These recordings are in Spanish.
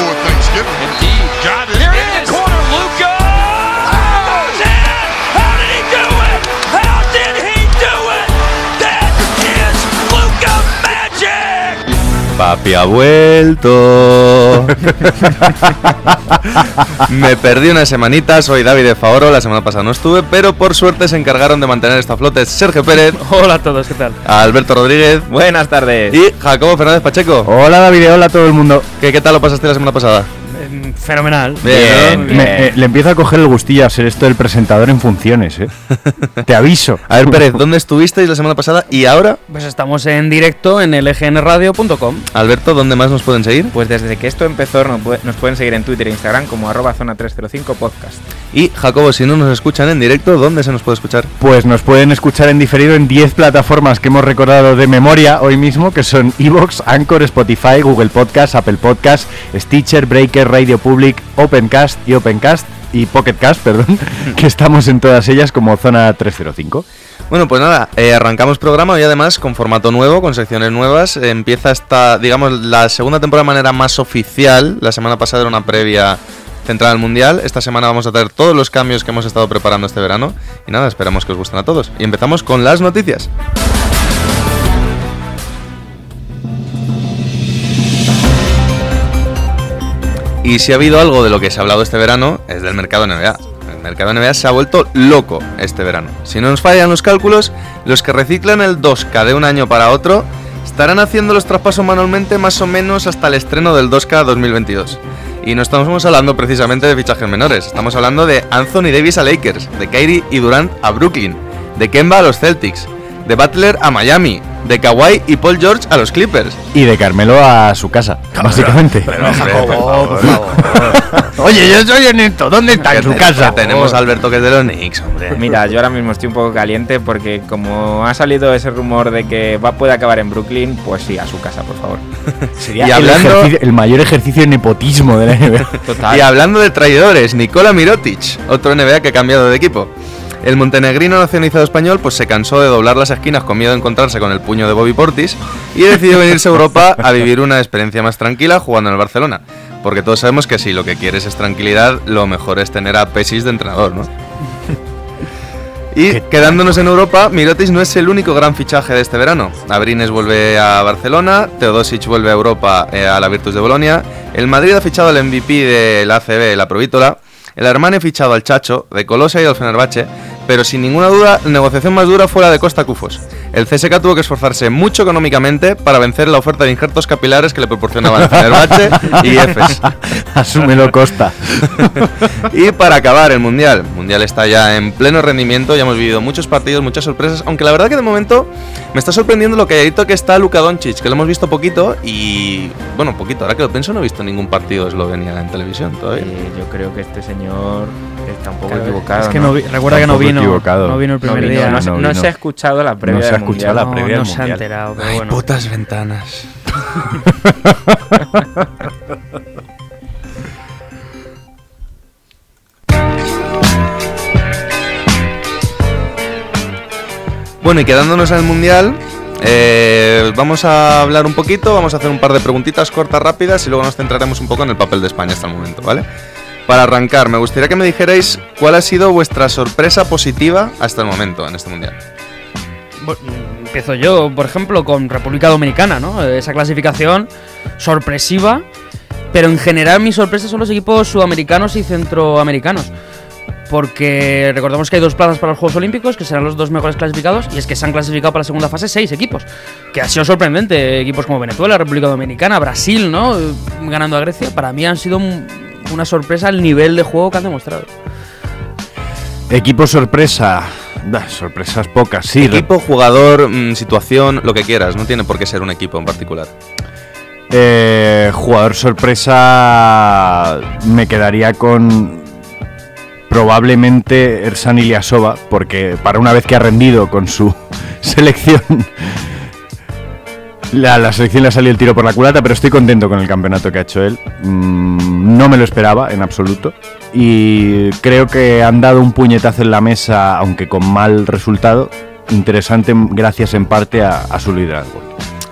For Thanksgiving. Indeed. Got it. Here in the corner, Luca. Papi ha vuelto. Me perdí una semanita, soy David de Favoro, la semana pasada no estuve, pero por suerte se encargaron de mantener esta flota Sergio Pérez, Hola a todos, ¿qué tal? Alberto Rodríguez Buenas tardes. y Jacobo Fernández Pacheco. Hola David, hola a todo el mundo. ¿Qué, qué tal lo pasaste la semana pasada? Fenomenal. Bien, Bien. Me- eh, le empiezo a coger el gustillo a ser esto del presentador en funciones, ¿eh? Te aviso. A ver, Pérez, ¿dónde estuvisteis la semana pasada y ahora? Pues estamos en directo en lgnradio.com. Alberto, ¿dónde más nos pueden seguir? Pues desde que esto empezó nos pueden seguir en Twitter e Instagram como arroba zona 305 podcast. Y Jacobo, si no nos escuchan en directo, ¿dónde se nos puede escuchar? Pues nos pueden escuchar en diferido en 10 plataformas que hemos recordado de memoria hoy mismo, que son Evox, Anchor, Spotify, Google Podcast, Apple Podcast, Stitcher, Breaker, Radio Public, Opencast y Opencast y Pocketcast, perdón, que estamos en todas ellas como Zona 305. Bueno, pues nada, eh, arrancamos programa y además con formato nuevo, con secciones nuevas. Empieza esta, digamos, la segunda temporada de manera más oficial. La semana pasada era una previa centrada al Mundial. Esta semana vamos a tener todos los cambios que hemos estado preparando este verano. Y nada, esperamos que os gusten a todos. Y empezamos con las noticias. Y si ha habido algo de lo que se ha hablado este verano, es del mercado NBA. El mercado NBA se ha vuelto loco este verano. Si no nos fallan los cálculos, los que reciclan el 2K de un año para otro estarán haciendo los traspasos manualmente más o menos hasta el estreno del 2K 2022. Y no estamos hablando precisamente de fichajes menores, estamos hablando de Anthony Davis a Lakers, de Kyrie y Durant a Brooklyn, de Kemba a los Celtics, de Butler a Miami, de Kawhi y Paul George a los Clippers. Y de Carmelo a su casa, básicamente. Oye, yo soy honesto, ¿dónde está? En su casa. tenemos a Alberto que es de los Knicks, hombre. Mira, yo ahora mismo estoy un poco caliente porque como ha salido ese rumor de que va puede acabar en Brooklyn, pues sí, a su casa, por favor. Sería Y el, hablando- ejercicio- el mayor ejercicio de nepotismo de la NBA. Total. Y hablando de traidores, Nikola Mirotic, otro NBA que ha cambiado de equipo. El montenegrino nacionalizado español pues se cansó de doblar las esquinas con miedo a encontrarse con el puño de Bobby Portis y decidió venirse a Europa a vivir una experiencia más tranquila jugando en el Barcelona. Porque todos sabemos que si lo que quieres es tranquilidad, lo mejor es tener a Pesis de entrenador, ¿no? Y quedándonos en Europa, Mirotic no es el único gran fichaje de este verano. Abrines vuelve a Barcelona, Teodosic vuelve a Europa eh, a la Virtus de Bolonia, el Madrid ha fichado al MVP del ACB, la Provítola, el Armani ha fichado al Chacho, de Colosa y al Fenerbahce, pero sin ninguna duda la negociación más dura fue la de Costa Cufos. El CSK tuvo que esforzarse mucho económicamente para vencer la oferta de injertos capilares que le proporcionaban el Fenerbahce y EFES. Asúmelo, Costa. Y para acabar el Mundial, el Mundial está ya en pleno rendimiento, ya hemos vivido muchos partidos, muchas sorpresas, aunque la verdad que de momento me está sorprendiendo lo calladito que está Luka Doncic, que lo hemos visto poquito y, bueno, poquito, ahora que lo pienso no he visto ningún partido de Eslovenia en televisión todavía. Eh, yo creo que este señor está un poco Claro, equivocado. es que ¿no? no vi- recuerda que no Tampoco vino. equivocado. No vino el No primer vino, día. no, se- no no ha escuchado la previa No se ha del escuchado Mundial. la previa no del se ha Mundial. enterado, pero bueno. putas ventanas. Bueno, y quedándonos en el Mundial, eh, vamos a hablar un poquito, vamos a hacer un par de preguntitas cortas, rápidas, y luego nos centraremos un poco en el papel de España hasta el momento, ¿vale? Para arrancar, me gustaría que me dijerais cuál ha sido vuestra sorpresa positiva hasta el momento en este Mundial. Bu- Empiezo yo, por ejemplo, con República Dominicana, ¿no? Esa clasificación sorpresiva, pero en general mi sorpresa son los equipos sudamericanos y centroamericanos. Porque recordemos que hay dos plazas para los Juegos Olímpicos, que serán los dos mejores clasificados, y es que se han clasificado para la segunda fase seis equipos. Que ha sido sorprendente. Equipos como Venezuela, República Dominicana, Brasil, ¿no? Ganando a Grecia. Para mí han sido una sorpresa el nivel de juego que han demostrado. Equipo sorpresa. Bah, sorpresas pocas, sí. Equipo, jugador, mm, situación, lo que quieras, no tiene por qué ser un equipo en particular. Eh, jugador sorpresa me quedaría con probablemente Ersan Ilyasova, porque para una vez que ha rendido con su selección, la, la selección le ha salido el tiro por la culata, pero estoy contento con el campeonato que ha hecho él. Mm, no me lo esperaba en absoluto. Y creo que han dado un puñetazo en la mesa, aunque con mal resultado, interesante gracias en parte a, a su liderazgo.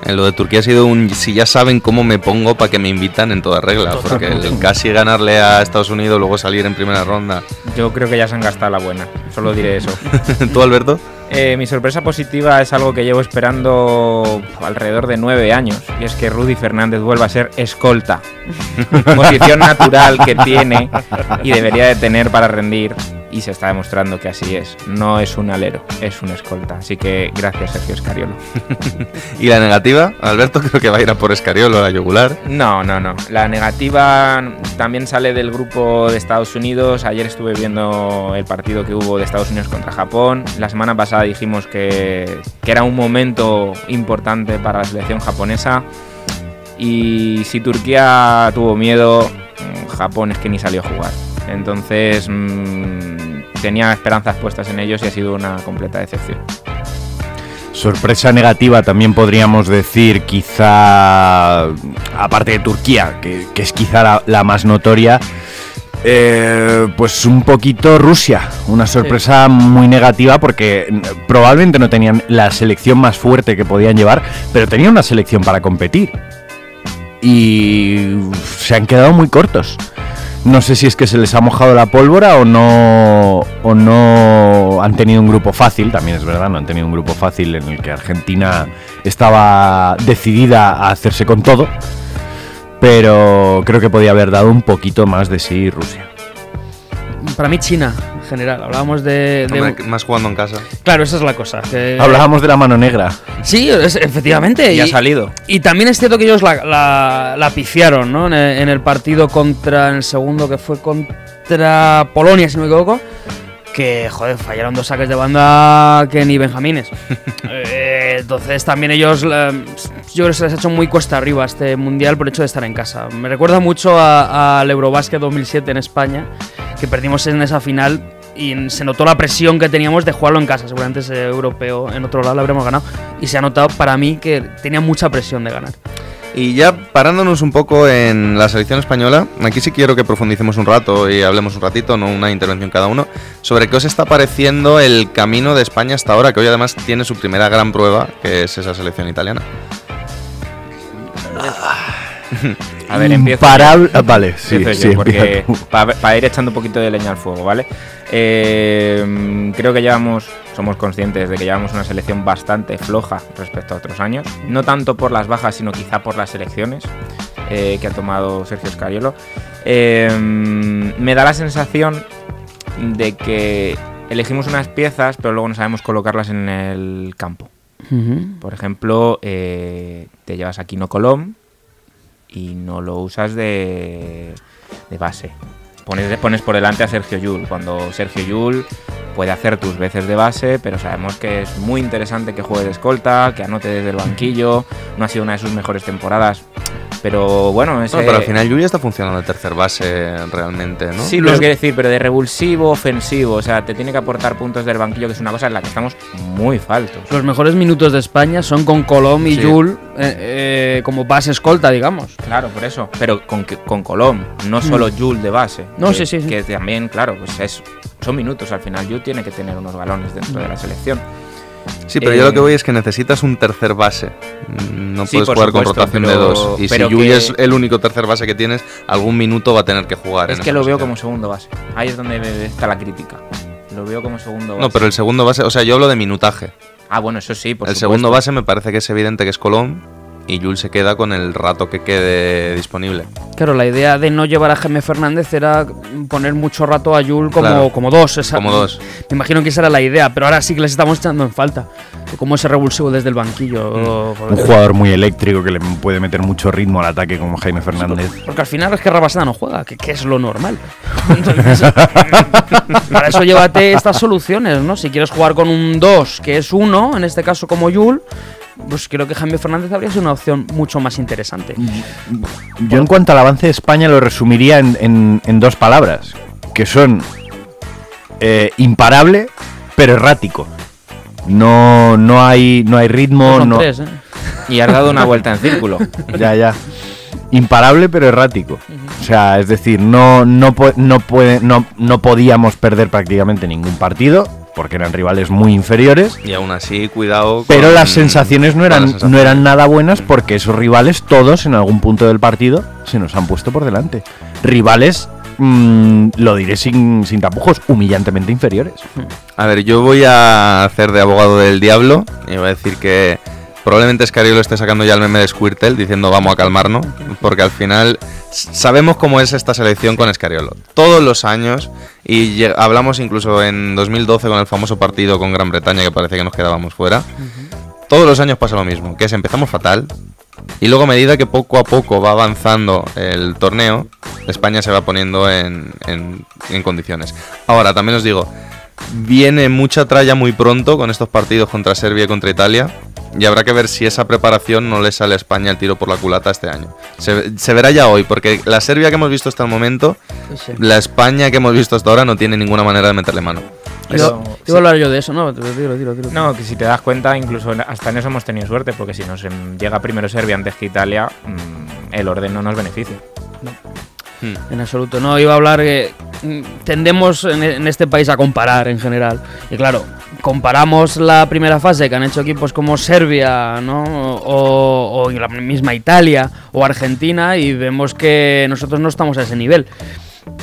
En lo de Turquía ha sido un si ya saben cómo me pongo para que me invitan en toda regla. Porque el casi ganarle a Estados Unidos, luego salir en primera ronda. Yo creo que ya se han gastado la buena, solo diré eso. ¿Tú, Alberto? Eh, mi sorpresa positiva es algo que llevo esperando alrededor de nueve años, y es que Rudy Fernández vuelva a ser escolta. Posición natural que tiene y debería de tener para rendir, y se está demostrando que así es. No es un alero, es un escolta. Así que gracias, Sergio Escariolo. ¿Y la negativa? Alberto creo que va a ir a por Escariolo a la yugular. No, no, no. La negativa también sale del grupo de Estados Unidos. Ayer estuve viendo el partido que hubo de Estados Unidos contra Japón. La semana pasada dijimos que, que era un momento importante para la selección japonesa. Y si Turquía tuvo miedo, mm, Japón es que ni salió a jugar. Entonces mm, tenía esperanzas puestas en ellos y ha sido una completa decepción. Sorpresa negativa también podríamos decir, quizá, aparte de Turquía, que, que es quizá la, la más notoria, eh, pues un poquito Rusia. Una sorpresa muy negativa porque probablemente no tenían la selección más fuerte que podían llevar, pero tenían una selección para competir. Y se han quedado muy cortos. No sé si es que se les ha mojado la pólvora o no, o no han tenido un grupo fácil, también es verdad, no han tenido un grupo fácil en el que Argentina estaba decidida a hacerse con todo, pero creo que podía haber dado un poquito más de sí Rusia. Para mí China, general. Hablábamos de... de- Hombre, Más jugando en casa. Claro, esa es la cosa. que- Hablábamos de la mano negra. Sí, es- efectivamente. Y ha salido. Y también es cierto que ellos la, la, la piciaron, ¿no? En el, en el partido contra, en el segundo que fue contra Polonia, si no me equivoco. Que, joder, fallaron dos saques de banda que ni Benjamines. Eh, entonces también ellos, la- yo creo que se les ha hecho muy cuesta arriba este mundial por el hecho de estar en casa. Me recuerda mucho a- al Eurobásquet 2007 en España, que perdimos en esa final y se notó la presión que teníamos de jugarlo en casa. Seguramente ese europeo en otro lado lo habremos ganado. Y se ha notado para mí que tenía mucha presión de ganar. Y ya parándonos un poco en la selección española, aquí sí quiero que profundicemos un rato y hablemos un ratito, no una intervención cada uno, sobre qué os está pareciendo el camino de España hasta ahora, que hoy además tiene su primera gran prueba, que es esa selección italiana. A ver, empiezo. Imparable- ah, Vale, sí, Empiezo sí, yo, porque para ir echando un poquito de leña al fuego, ¿vale? Eh, creo que llevamos, somos conscientes de que llevamos una selección bastante floja respecto a otros años. No tanto por las bajas, sino quizá por las selecciones eh, que ha tomado Sergio Scariolo. Eh, me da la sensación de que elegimos unas piezas, pero luego no sabemos colocarlas en el campo. Por ejemplo, te llevas a Kino Colom y no lo usas de, de base. Pones, pones por delante a Sergio Yul, cuando Sergio Yul puede hacer tus veces de base, pero sabemos que es muy interesante que juegue de escolta, que anote desde el banquillo, no ha sido una de sus mejores temporadas. Pero bueno, ese, Bueno, pero al final Yuya está funcionando de tercer base realmente, ¿no? Sí, lo quiero decir, pero de revulsivo, ofensivo. O sea, te tiene que aportar puntos del banquillo, que es una cosa en la que estamos muy faltos. Los mejores minutos de España son con Colom y Sí. Jul eh, eh, como base escolta, digamos. Claro, por eso. Pero con, que- con Colom, no solo Jul de base. Mm. No, que, sí, sí, sí. Que también, claro, pues es, son minutos al final. Jul tiene que tener unos balones dentro de la selección. Sí, pero Eh, yo lo que voy es que necesitas un tercer base. Mm, No Sí, puedes jugar con rotación de dos. Y si que- es el único tercer base que tienes, algún minuto va a tener que jugar. Es en que lo veo como segundo base. Ahí es donde está la crítica. Lo veo como segundo base. No, pero el segundo base, o sea, yo hablo de minutaje. Ah, bueno, eso sí, por el supuesto. segundo base me parece que es evidente que es Colón y Jules se queda con el rato que quede disponible. Claro, la idea de no llevar a Jaime Fernández era poner mucho rato a Jul como, Claro. como dos. esa- Como dos. Me imagino que esa era la idea, pero ahora sí que les estamos echando en falta. Como ese revulsivo desde el banquillo. Un jugador muy eléctrico que le puede meter mucho ritmo al ataque como Jaime Fernández. Porque al final es que Rabasada no juega, que, que es lo normal. Entonces, para eso llévate estas soluciones, ¿no? Si quieres jugar con un 2, que es uno, en este caso como Yul, pues creo que Jaime Fernández habría sido una opción mucho más interesante. Yo en cuanto al avance de España lo resumiría en, en- en dos palabras, que son eh, imparable, pero errático. No, no hay, no hay ritmo, Son no, tres, ¿eh? Y has dado una vuelta en círculo. ya, ya. Imparable pero errático. O sea, es decir, no, no, no, puede, no, no podíamos perder prácticamente ningún partido, porque eran rivales muy inferiores. Y aún así, cuidado. Pero las sensaciones no eran, sensaciones. no eran nada buenas porque esos rivales, todos en algún punto del partido, se nos han puesto por delante. Rivales, mm, lo diré sin, sin tapujos, humillantemente inferiores. A ver, yo voy a hacer de abogado del diablo y voy a decir que probablemente Escariolo esté sacando ya el meme de Squirtle diciendo vamos a calmarnos, porque al final sabemos cómo es esta selección con Escariolo. Todos los años, y hablamos incluso en 2012 con el famoso partido con Gran Bretaña que parece que nos quedábamos fuera, todos los años pasa lo mismo, que es empezamos fatal. Y luego a medida que poco a poco va avanzando el torneo, España se va poniendo en, en- en condiciones. Ahora, también os digo, viene mucha tralla muy pronto con estos partidos contra Serbia y contra Italia. Y habrá que ver si esa preparación no le sale a España el tiro por la culata este año. Se, se verá ya hoy, porque la Serbia que hemos visto hasta el momento, Pues sí. la España que hemos visto hasta ahora no tiene ninguna manera de meterle mano. Iba, Pero- iba a hablar yo de eso, ¿no? Dilo, dilo, dilo. No, que si te das cuenta, incluso hasta en eso hemos tenido suerte, porque si nos llega primero Serbia antes que Italia, mm, el orden no nos beneficia. Hmm. En absoluto, no, iba a hablar que mm, tendemos en, en este país a comparar en general. Y claro, comparamos la primera fase que han hecho equipos como Serbia, ¿no? O, la misma Italia o Argentina y vemos que nosotros no estamos a ese nivel.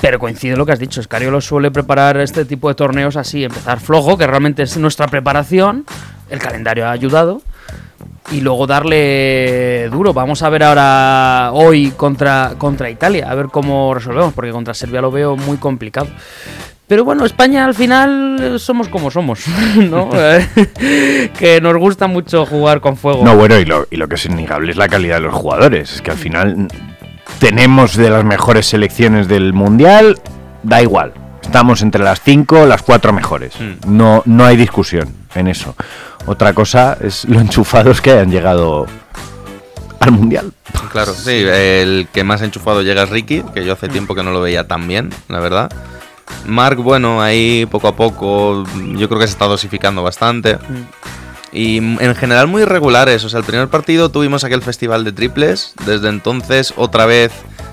Pero coincide lo que has dicho, Scariolo suele preparar este tipo de torneos así, empezar flojo, que realmente es nuestra preparación, el calendario ha ayudado, y luego darle duro. Vamos a ver ahora hoy contra, contra Italia, a ver cómo resolvemos, porque contra Serbia lo veo muy complicado. Pero bueno, España al final somos como somos, ¿no? Que nos gusta mucho jugar con fuego. No, bueno, y lo, y lo que es innegable es la calidad de los jugadores. Es que al final tenemos de las mejores selecciones del mundial, da igual. Estamos entre las cinco, las cuatro mejores. Mm. No, no hay discusión en eso. Otra cosa es lo enchufados que hayan llegado al mundial. Claro, sí, el que más enchufado llega es Ricky, que yo hace tiempo que no lo veía tan bien, la verdad. Mark, bueno, ahí poco a poco, yo creo que se está dosificando bastante. Y mm, en general muy irregulares, o sea, el primer partido tuvimos aquel festival de triples, desde entonces otra vez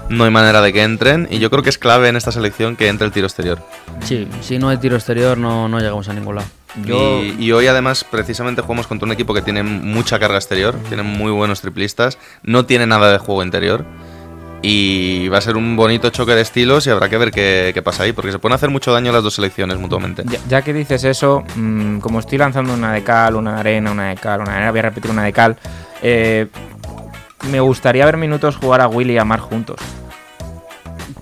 no hay manera de que entren, y yo creo que es clave en esta selección que entre el tiro exterior. Sí, si no hay tiro exterior no, no llegamos a ningún lado. Yo- Y, y hoy además precisamente jugamos contra un equipo que tiene mucha carga exterior, tiene muy buenos triplistas, no tiene nada de juego interior. Y va a ser un bonito choque de estilos y habrá que ver qué, qué pasa ahí, porque se pueden hacer mucho daño las dos selecciones mutuamente. Ya, ya que dices eso, mm, como estoy lanzando una de cal, una de arena, una de cal, una de arena, voy a repetir una de cal. eh, me gustaría ver minutos jugar a Willy y a Mark juntos.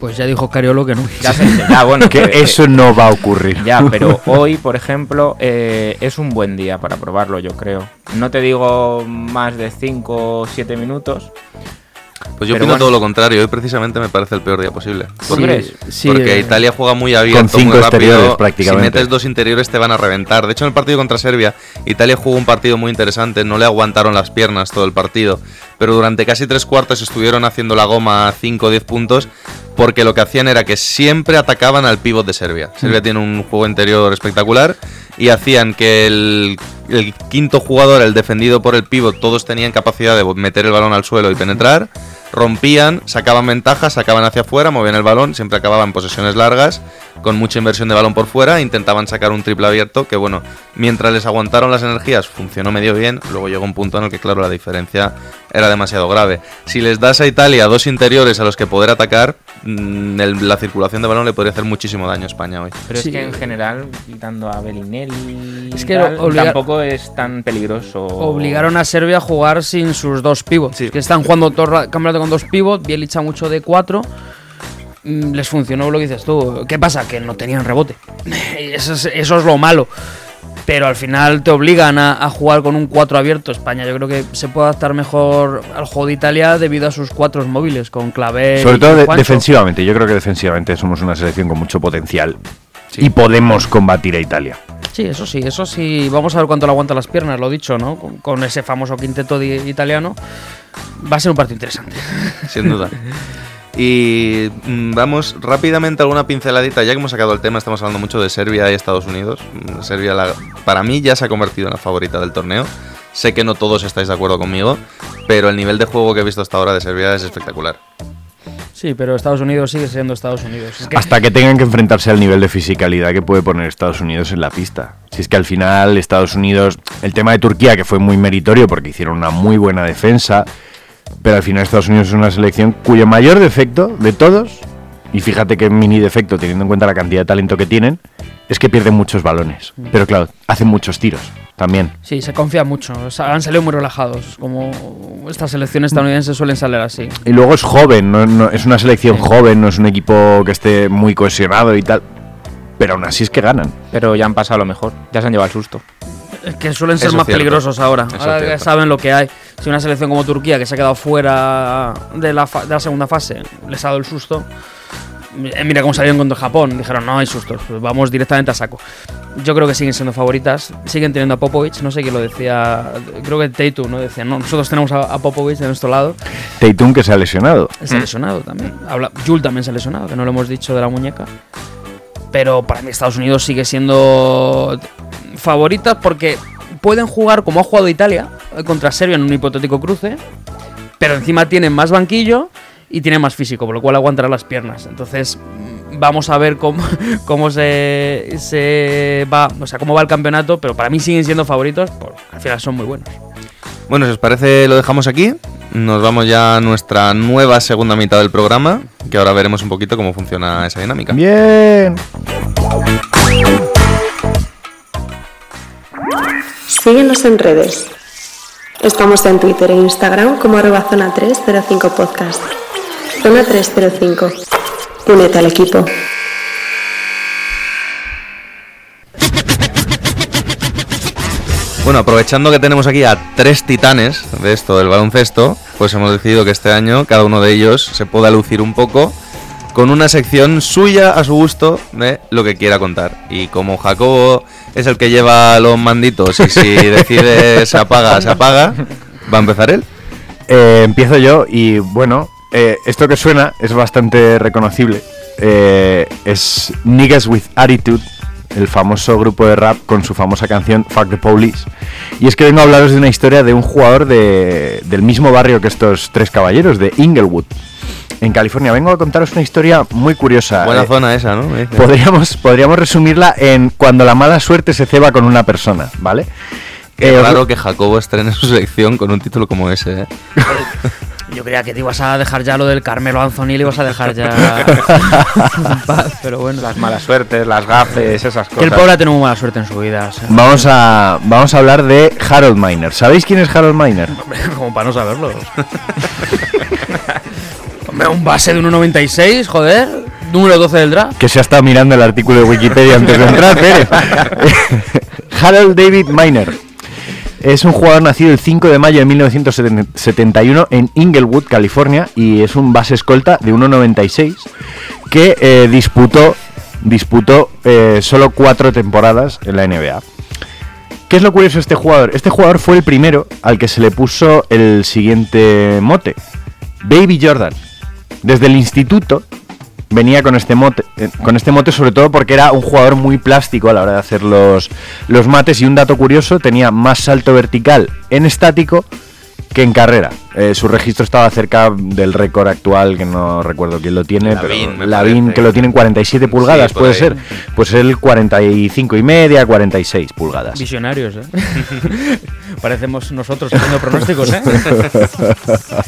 Pues ya dijo Cariolo que no. Ya sé, ya, bueno, Que que- eso no va a ocurrir. Ya, pero hoy, por ejemplo, eh, es un buen día para probarlo, yo creo. No te digo más de 5 o 7 minutos. Pues yo Pero opino bueno. todo lo contrario, hoy precisamente me parece el peor día posible. ¿Tú crees? sí, porque eh, Italia juega muy abierto, Con cinco muy exteriores, rápido. prácticamente. Si metes dos interiores te van a reventar. De hecho, en el partido contra Serbia, Italia jugó un partido muy interesante. No le aguantaron las piernas todo el partido. Pero durante casi tres cuartos estuvieron haciendo la goma a 5 o 10 puntos. Porque lo que hacían era que siempre atacaban al pívot de Serbia. Serbia tiene un juego interior espectacular. Y hacían que el, el quinto jugador, el defendido por el pívot, todos tenían capacidad de meter el balón al suelo y penetrar rompían, sacaban ventaja, sacaban hacia afuera, movían el balón, siempre acababan posesiones largas, con mucha inversión de balón por fuera, intentaban sacar un triple abierto, que bueno, mientras les aguantaron las energías funcionó medio bien, luego llegó un punto en el que claro la diferencia era demasiado grave. Si les das a Italia dos interiores a los que poder atacar, mm, el- la circulación de balón le podría hacer muchísimo daño a España hoy. Pero Sí. es que en general, quitando a Bellinelli, Es que tal, obliga- tampoco es tan peligroso. Obligaron a Serbia a jugar sin sus dos pivots. Sí. Que están jugando todo el campeonato con dos pivots. Bielic ha mucho de cuatro. Mm, Les funcionó lo que dices tú. ¿Qué pasa? Que no tenían rebote. Eso es, eso es lo malo. Pero al final te obligan a, a jugar con un 4 abierto. España yo creo que se puede adaptar mejor al juego de Italia debido a sus cuatro móviles, con Clavé Sobre todo y de- Juancho. defensivamente. Yo creo que defensivamente somos una selección con mucho potencial. Sí. y podemos combatir a Italia. Sí, eso sí, eso sí. Vamos a ver cuánto le aguanta las piernas, lo dicho, ¿no? Con, con ese famoso quinteto italiano. Va a ser un partido interesante. sin duda. Y mm, vamos rápidamente a alguna pinceladita, ya que hemos sacado el tema, estamos hablando mucho de Serbia y Estados Unidos. Mm, Serbia, la- para mí, ya se ha convertido en la favorita del torneo. Sé que no todos estáis de acuerdo conmigo, pero el nivel de juego que he visto hasta ahora de Serbia es espectacular. Sí, pero Estados Unidos sigue siendo Estados Unidos. Es que- Hasta que tengan que enfrentarse al nivel de fisicalidad que puede poner Estados Unidos en la pista. Si es que al final Estados Unidos, el tema de Turquía, que fue muy meritorio porque hicieron una muy buena defensa, pero al final Estados Unidos es una selección cuyo mayor defecto de todos, y fíjate que mini defecto teniendo en cuenta la cantidad de talento que tienen, es que pierden muchos balones. Pero claro, hacen muchos tiros también. Sí, se confía mucho. o sea, han salido muy relajados. Como estas selecciones estadounidenses suelen salir así. Y luego es joven, no, no- es una selección joven, no es un equipo que esté muy cohesionado y tal. Pero aún así es que ganan. Pero ya han pasado lo mejor, ya se han llevado el susto. Es que suelen ser Eso más cierto. peligrosos ahora. Eso ahora que saben lo que hay. Si una selección como Turquía, que se ha quedado fuera de la, fa- de la segunda fase, les ha dado el susto. Eh, Mira cómo salieron contra Japón. Dijeron, no hay sustos, pues vamos directamente a saco. Yo creo que siguen siendo favoritas. Siguen teniendo a Popovich. No sé quién lo decía. Creo que Teitu, ¿no? Decía, no, nosotros tenemos a, a Popovich de nuestro lado. Tatum que se ha lesionado. Se ha lesionado también. Habla, Jul también se ha lesionado, que no lo hemos dicho de la muñeca. Pero para mí Estados Unidos sigue siendo favoritas porque pueden jugar como ha jugado Italia eh, contra Serbia en un hipotético cruce, pero encima tienen más banquillo y tienen más físico, por lo cual aguantarán las piernas. Entonces vamos a ver cómo, cómo se, se va, o sea, cómo va el campeonato, pero para mí siguen siendo favoritos, porque al final son muy buenos. Bueno, si os parece, lo dejamos aquí. Nos vamos ya a nuestra nueva segunda mitad del programa, que ahora veremos un poquito cómo funciona esa dinámica. Bien. Síguenos en redes. Estamos en Twitter e Instagram como arroba zona 305 podcast. Zona 305. Únete al equipo. Bueno, aprovechando que tenemos aquí a tres titanes de esto del baloncesto, pues hemos decidido que este año cada uno de ellos se pueda lucir un poco con una sección suya a su gusto de lo que quiera contar. Y como Jacobo es el que lleva los manditos y si decide se apaga, se apaga, va a empezar él. Eh, empiezo yo y bueno, eh, esto que suena es bastante reconocible. Eh, es Niggas with Attitude, el famoso grupo de rap con su famosa canción Fuck the Police. Y es que vengo a hablaros de una historia de un jugador de- del mismo barrio que estos tres caballeros, de Inglewood, en California. Vengo a contaros una historia muy curiosa. Buena Eh, zona esa, ¿no? Podríamos, podríamos resumirla en cuando la mala suerte se ceba con una persona, ¿vale? Qué Eh, raro que Jacobo estrene su sección con un título como ese, ¿eh? Yo creía que te ibas a dejar ya lo del Carmelo Anthony, le ibas a dejar ya en paz, pero bueno. Las malas suertes, las gafes, esas Que el cosas. pobre ha tenido muy mala suerte en su vida. o sea, Vamos a, vamos a hablar de Harold Miner. ¿Sabéis quién es Harold Miner? como para no saberlo. Hombre, un base de 1.96, joder. Número 12 del draft. Que se ha estado mirando el artículo de Wikipedia antes de entrar, Pérez. Harold David Miner. Es un jugador nacido el 5 de mayo de 1971 en Inglewood, California, y es un base escolta de 1.96 que eh, disputó, disputó eh, solo cuatro temporadas en la NBA. ¿Qué es lo curioso de este jugador? Este jugador fue el primero al que se le puso el siguiente mote, Baby Jordan. Desde el instituto venía con este mote, eh, con este mote sobre todo porque era un jugador muy plástico a la hora de hacer los, los mates y un dato curioso, tenía más salto vertical en estático que en carrera. Eh, su registro estaba cerca del récord actual, que no recuerdo quién lo tiene, Lavín, pero Lavín, que lo tiene en 47 pulgadas, puede ahí. ser. Pues él 45 y media, 46 pulgadas. Visionarios, ¿eh? Parecemos nosotros haciendo pronósticos, ¿eh?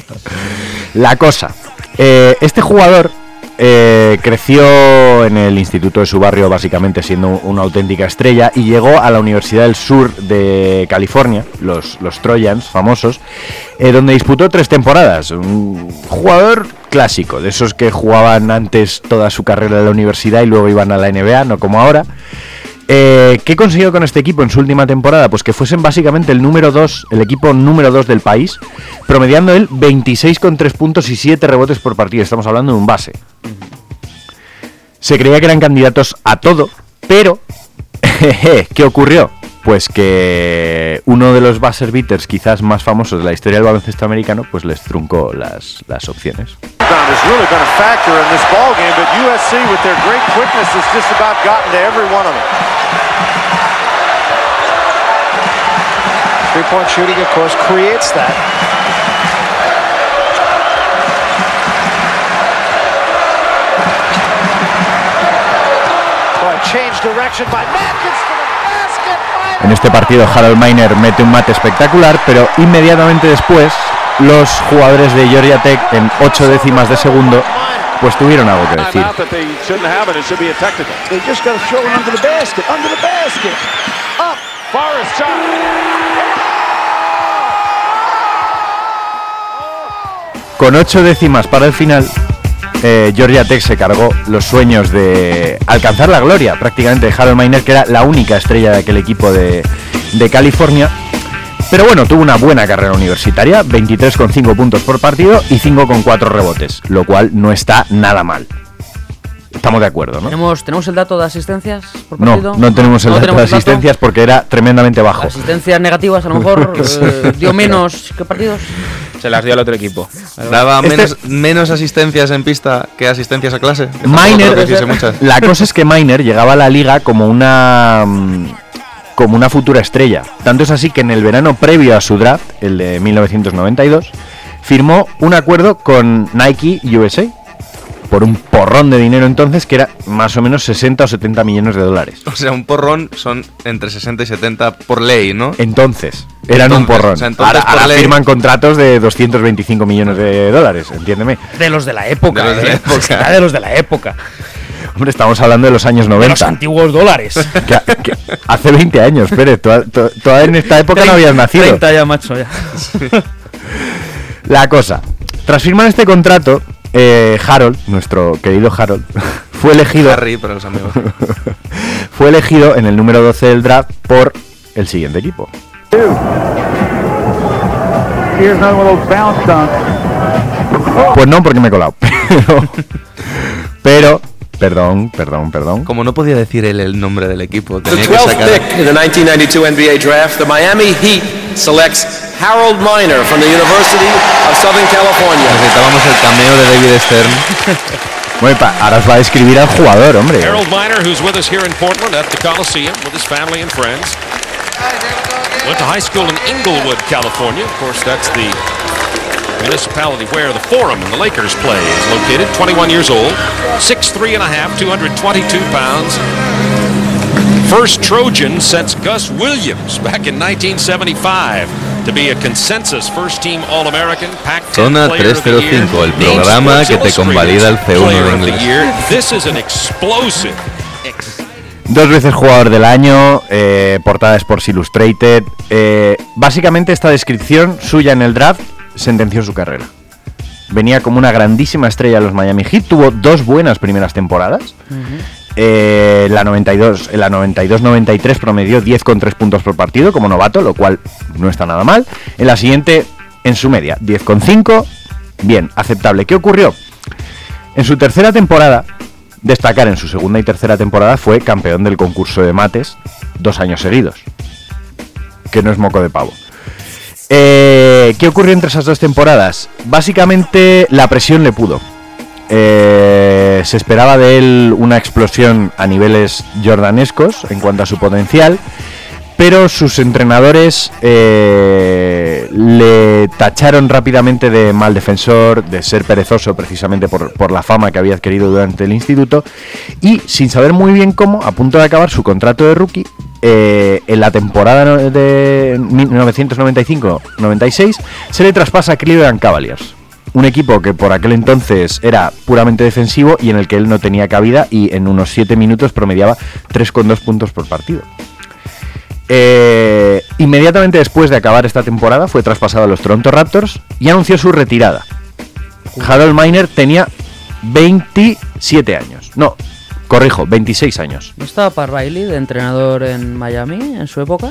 La cosa. eh, este jugador eh, creció en el instituto de su barrio, básicamente siendo una auténtica estrella, y llegó a la Universidad del Sur de California, los, los Trojans famosos, eh, donde disputó tres temporadas. Un jugador clásico, de esos que jugaban antes toda su carrera en la universidad y luego iban a la NBA, no como ahora. Eh, ¿Qué consiguió con este equipo en su última temporada? Pues que fuesen básicamente el número 2, el equipo número 2 del país, promediando él 26,3 puntos y 7 rebotes por partido. Estamos hablando de un base. Se creía que eran candidatos a todo Pero, ¿qué ocurrió? Pues que uno de los buzzer beaters quizás más famosos de la historia del baloncesto americano, pues les truncó las, las opciones. Factor En este partido Harold Miner mete un mate espectacular, pero inmediatamente después los jugadores de Georgia Tech en 8 décimas de segundo pues tuvieron algo que decir. Con 8 décimas para el final, eh, Georgia Tech se cargó los sueños de alcanzar la gloria prácticamente de Harold Miner, que era la única estrella de aquel equipo de, de California. Pero bueno, tuvo una buena carrera universitaria, 23,5 puntos por partido y 5,4 rebotes, lo cual no está nada mal. Estamos de acuerdo, ¿no? ¿Tenemos, ¿Tenemos el dato de asistencias por No, partido? no tenemos el dato tenemos de asistencias porque era tremendamente bajo. Asistencias negativas, a lo mejor eh, dio menos que partidos. Se las dio al otro equipo. Daba Este- menos, menos asistencias en pista que asistencias a clase. Miner, la cosa es que Miner llegaba a la liga como una mm, como una futura estrella. Tanto es así que en el verano previo a su draft, el de 1992, firmó un acuerdo con Nike USA por un porrón de dinero entonces que era más o menos 60 o 70 millones de dólares. O sea, un porrón son entre 60 y 70 por ley, ¿no? Entonces, eran un Entonces, porrón. o sea, entonces, ahora por ahora ley- firman contratos de 225 millones de dólares, entiéndeme. De los de la época. De los de la eh. época. De los de la época. Hombre, estamos hablando de los años De los 90. antiguos dólares. Que- que hace 20 años, Pérez. Toda, to- toda en esta época no habías nacido. 30 ya, macho, ya. La cosa. Tras firmar este contrato, eh, Harold, nuestro querido Harold, fue elegido, Harry para los amigos. fue elegido en el número 12 del draft por el siguiente equipo. Pues no, porque me he colado. Pero, pero perdón, perdón, perdón. Como no podía decir él el nombre del equipo, The tenía que 12th sacar. pick in the 1992 NBA draft, the Miami Heat selects Harold Miner from the University of Southern California. Necesitábamos el cameo de David Stern. Bueno, pa- ahora os va a describir al jugador, hombre. Harold Miner, who's with us here in Portland at the Coliseum with his family and friends. Went to high school in Inglewood, California. Of course, that's the municipality where the Forum and the Lakers play is located. 21 years old, 6'3 and a half, 222 pounds. First Trojan since Gus Williams back in 1975 to be a consensus first team All-American, Pac-10 Zona Player of 305, el programa que te convalida el C1 de inglés. This is an explosive Dos veces jugador del año, eh, portada Sports Illustrated. eh, básicamente esta descripción suya en el draft sentenció su carrera. Venía como una grandísima estrella de los Miami Heat, tuvo dos buenas primeras temporadas. Eh, la 92, en la 92-93 promedió 10,3 puntos por partido como novato, lo cual no está nada mal. En la siguiente, en su media, 10,5, bien, aceptable. ¿Qué ocurrió? En su tercera temporada, destacar en su segunda y tercera temporada, fue campeón del concurso de mates dos años seguidos. Que no es moco de pavo. Eh, ¿Qué ocurrió entre esas dos temporadas? Básicamente la presión le pudo. Eh, se esperaba de él una explosión a niveles jordanescos en cuanto a su potencial, pero sus entrenadores eh, le tacharon rápidamente de mal defensor, de ser perezoso precisamente por, por la fama que había adquirido durante el instituto, y sin saber muy bien cómo, a punto de acabar su contrato de rookie, eh, en la temporada de 1995-96 se le traspasa a Cleveland Cavaliers. Un equipo que por aquel entonces era puramente defensivo y en el que él no tenía cabida y en unos 7 minutos promediaba 3,2 puntos por partido. Eh, inmediatamente después de acabar esta temporada fue traspasado a los Toronto Raptors y anunció su retirada. Harold Miner tenía 27 años. No, corrijo, 26 años. ¿No estaba para Riley de entrenador en Miami en su época?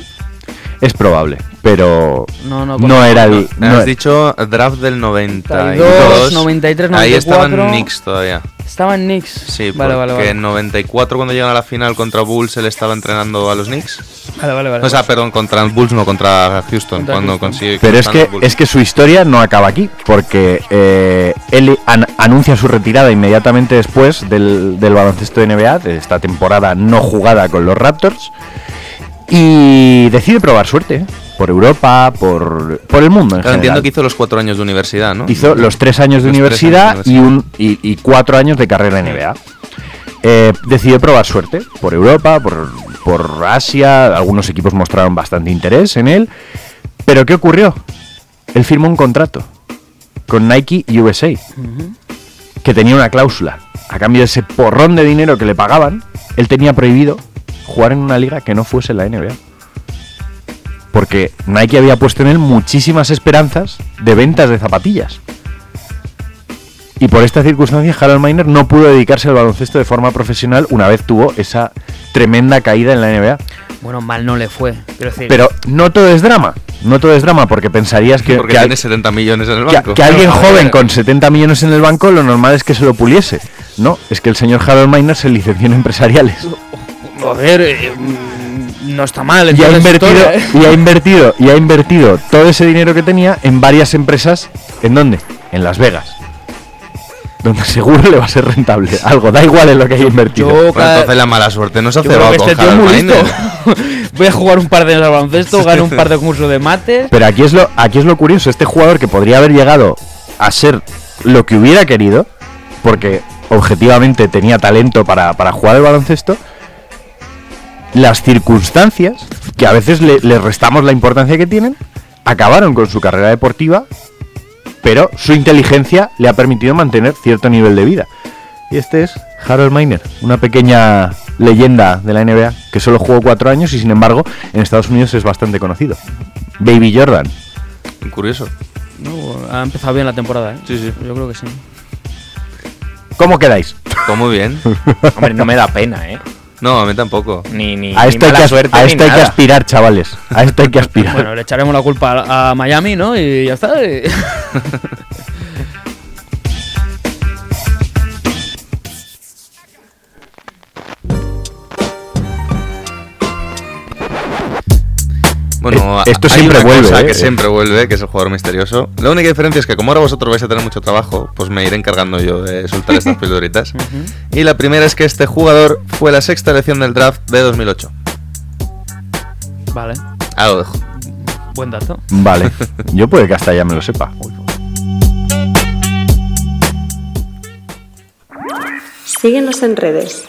Es probable, pero No, no, no, con- era el. No- has dicho draft del 92. 92, 93, Ahí 94. estaban Knicks todavía. Estaba en Knicks. Sí, vale, vale, porque vale. en 94 cuando llegan a la final contra Bulls él estaba entrenando a los Knicks. Vale, vale, vale. O sea, perdón, contra Bulls no, contra Houston, Contra cuando Houston. consigue Pero es que, es que su historia no acaba aquí, porque eh, él an- anuncia su retirada inmediatamente después del, del baloncesto de NBA, de esta temporada no jugada con los Raptors, y decide probar suerte ¿eh? por Europa, por, por el mundo en Claro, entiendo que hizo los cuatro años de universidad, ¿no? Hizo los tres años de universidad, años de y, un, y, y cuatro años de carrera NBA. Eh, decidió probar suerte por Europa, por, por Asia. Algunos equipos mostraron bastante interés en él. Pero ¿qué ocurrió? Él firmó un contrato con Nike USA que tenía una cláusula. A cambio de ese porrón de dinero que le pagaban, él tenía prohibido jugar en una liga que no fuese la NBA. Porque Nike había puesto en él muchísimas esperanzas de ventas de zapatillas. Y por esta circunstancia, Harold Miner no pudo dedicarse al baloncesto de forma profesional una vez tuvo esa tremenda caída en la NBA. Bueno, mal no le fue. Decir, Pero no todo es drama. No todo es drama porque pensarías que, Porque que al- tiene 70 millones en el banco. que alguien No, joven con 70 millones en el banco lo normal es que se lo puliese. No, es que el señor Harold Miner se licenció en empresariales. joder, eh, mm, no está mal. Y ha, invertido, historia, ¿eh? y ha invertido y ha invertido todo ese dinero que tenía en varias empresas. ¿En dónde? En Las Vegas. Donde seguro le va a ser rentable. Algo, da igual en lo que haya invertido. Yo Bueno, entonces la mala suerte no se hace con este. Voy a jugar un par de años al baloncesto, gano un par de cursos de mates. Pero aquí es lo, aquí es lo curioso, este jugador que podría haber llegado a ser lo que hubiera querido, porque objetivamente tenía talento para, para jugar el baloncesto, las circunstancias, que a veces le, le restamos la importancia que tienen, acabaron con su carrera deportiva, pero su inteligencia le ha permitido mantener cierto nivel de vida. Y este es Harold Miner, una pequeña leyenda de la NBA que solo jugó cuatro años y sin embargo en Estados Unidos es bastante conocido. Baby Jordan. Curioso. No, ha empezado bien la temporada, ¿eh? Sí, sí. Yo creo que sí. ¿Cómo quedáis? Pues muy bien. Hombre, no me da pena, ¿eh? No, a mí tampoco. Ni, ni, A ni esto, hay mala que, suerte a ni esto hay que aspirar, chavales. A esto hay que aspirar. Bueno, le echaremos la culpa a, a Miami, ¿no? Y ya está. Bueno, esto hay siempre una vuelve, cosa eh. que siempre vuelve, que es el jugador misterioso. La única diferencia es que como ahora vosotros vais a tener mucho trabajo, pues me iré encargando yo de soltar estas pildoritas. y la primera es que este jugador fue la sexta elección del draft de 2008. Vale, Ah, lo dejo. buen dato. Vale. Yo puede que hasta ya me lo sepa. Síguenos en redes.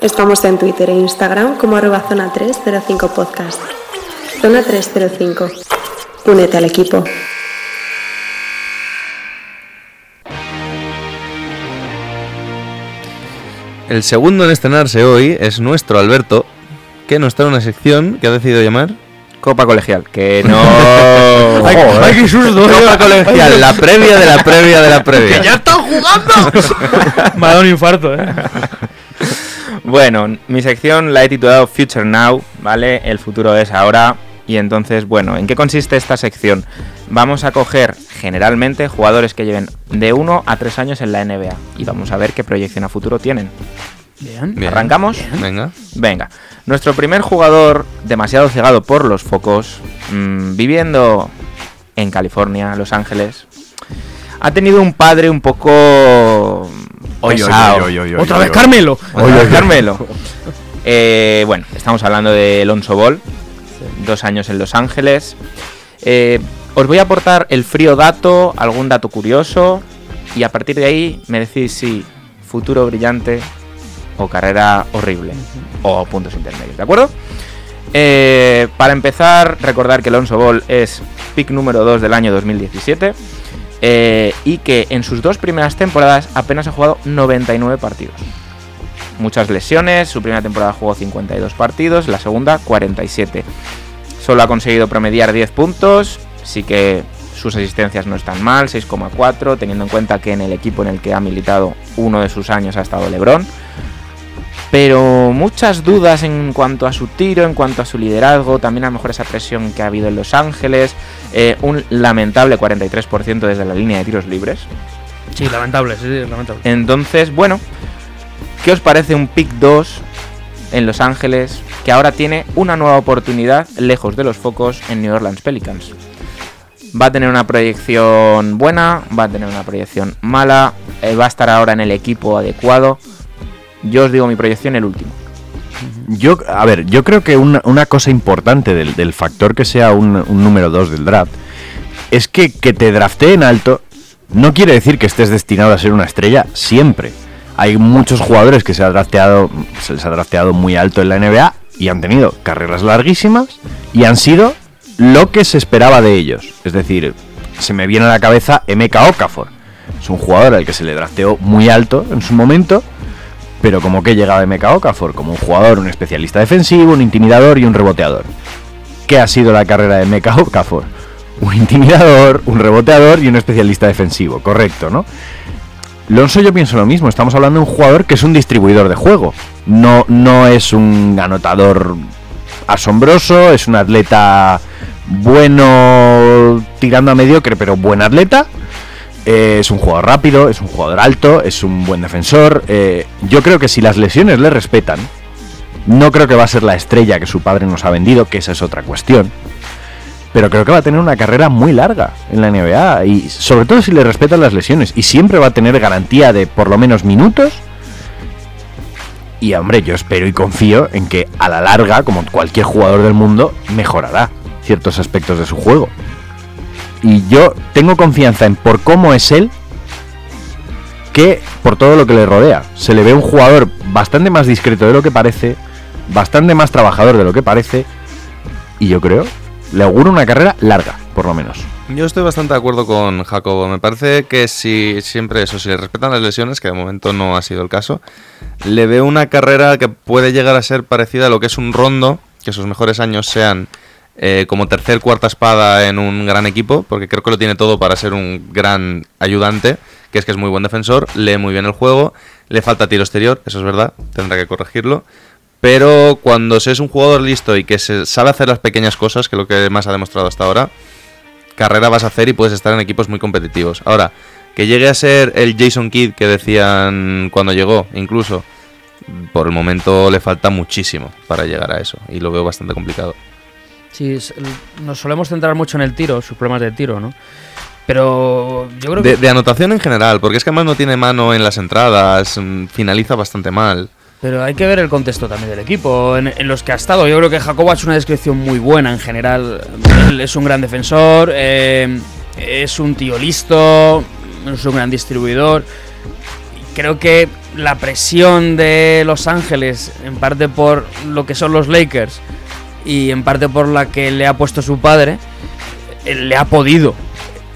Estamos en Twitter e Instagram como arroba zona 305 podcast. Zona 305. Únete al equipo. El segundo en estrenarse hoy es nuestro Alberto, que nos trae una sección que ha decidido llamar Copa colegial, que no. Ay, qué susto. Copa Colegial, la previa de la previa de la previa. ¡Ya están jugando! Me ha dado un infarto, ¿eh? Bueno, mi sección la he titulado Future Now, ¿vale? El futuro es ahora. Y entonces, bueno, ¿en qué consiste esta sección? Vamos a coger generalmente jugadores que lleven de 1 a 3 años en la NBA y vamos a ver qué proyección a futuro tienen. Bien. Bien. ¿Arrancamos? Venga. Venga, nuestro primer jugador, demasiado cegado por los focos, mm, viviendo en California, Los Ángeles, ha tenido un padre un poco pesado. Otra vez Carmelo. Oye, oye, Carmelo. Eh, bueno, estamos hablando de Alonso Ball, dos años en Los Ángeles. Eh, os voy a aportar el frío dato, algún dato curioso, y a partir de ahí me decís si futuro brillante o carrera horrible, o puntos intermedios, ¿de acuerdo? Eh, para empezar, recordar que Alonso Ball es pick número 2 del año 2017 eh, y que en sus dos primeras temporadas apenas ha jugado 99 partidos. Muchas lesiones, su primera temporada jugó 52 partidos, la segunda 47. Solo ha conseguido promediar 10 puntos, sí que sus asistencias no están mal, 6,4, teniendo en cuenta que en el equipo en el que ha militado uno de sus años ha estado Lebron. pero muchas dudas en cuanto a su tiro, en cuanto a su liderazgo, también a lo mejor esa presión que ha habido en Los Ángeles, eh, un lamentable 43% desde la línea de tiros libres. Sí, lamentable, sí, sí, lamentable. Entonces, bueno, ¿qué os parece un pick 2 en Los Ángeles que ahora tiene una nueva oportunidad lejos de los focos en New Orleans Pelicans? Va a tener una proyección buena, va a tener una proyección mala, eh, va a estar ahora en el equipo adecuado. Yo os digo mi proyección el último. Yo, a ver, yo creo que una, cosa importante del, factor que sea un, un número 2 del draft es que que te drafteen alto no quiere decir que estés destinado a ser una estrella siempre. Hay muchos jugadores que se, ha drafteado, se les ha drafteado muy alto en la NBA y han tenido carreras larguísimas y han sido lo que se esperaba de ellos. Es decir, se me viene a la cabeza Emeka Okafor. Es un jugador al que se le drafteó muy alto en su momento, pero como que llegaba Emeka Okafor, como un jugador, un especialista defensivo, un intimidador y un reboteador. ¿Qué ha sido la carrera de Emeka Okafor? Un intimidador, un reboteador y un especialista defensivo, correcto, ¿no? Lonso yo pienso lo mismo, estamos hablando de un jugador que es un distribuidor de juego, no, no es un anotador asombroso, es un atleta bueno tirando a mediocre, pero buen atleta. Eh, es un jugador rápido, es un jugador alto, es un buen defensor. eh, yo creo que si las lesiones le respetan, no creo que va a ser la estrella que su padre nos ha vendido, que esa es otra cuestión. Pero creo que va a tener una carrera muy larga en la NBA y sobre todo si le respetan las lesiones y siempre va a tener garantía de por lo menos minutos. Y hombre, yo espero y confío en que a la larga, como cualquier jugador del mundo, mejorará ciertos aspectos de su juego. Y yo tengo confianza en por cómo es él que por todo lo que le rodea. Se le ve un jugador bastante más discreto de lo que parece, bastante más trabajador de lo que parece, y yo creo, le auguro una carrera larga, por lo menos. Yo estoy bastante de acuerdo con Jacobo. Me parece que si siempre eso, si le respetan las lesiones, que de momento no ha sido el caso, le veo una carrera que puede llegar a ser parecida a lo que es un rondo, que sus mejores años sean eh, como tercer, cuarta espada en un gran equipo, porque creo que lo tiene todo para ser un gran ayudante, que es que es muy buen defensor, lee muy bien el juego, le falta tiro exterior, eso es verdad, tendrá que corregirlo. Pero cuando se es un jugador listo y que se sabe hacer las pequeñas cosas, que es lo que más ha demostrado hasta ahora, carrera vas a hacer y puedes estar en equipos muy competitivos. Ahora, que llegue a ser el Jason Kidd que decían cuando llegó, incluso, por el momento le falta muchísimo para llegar a eso y lo veo bastante complicado. Sí, nos solemos centrar mucho en el tiro, sus problemas de tiro, ¿no? Pero yo creo De, que... de anotación en general, porque es que además no tiene mano en las entradas, mm, finaliza bastante mal. Pero hay que ver el contexto también del equipo, en, los que ha estado. Yo creo que Jacobo ha una descripción muy buena en general. Es un gran defensor, eh, es un tío listo, es un gran distribuidor. Creo que la presión de Los Ángeles, en parte por lo que son los Lakers y en parte por la que le ha puesto su padre, eh, le ha podido.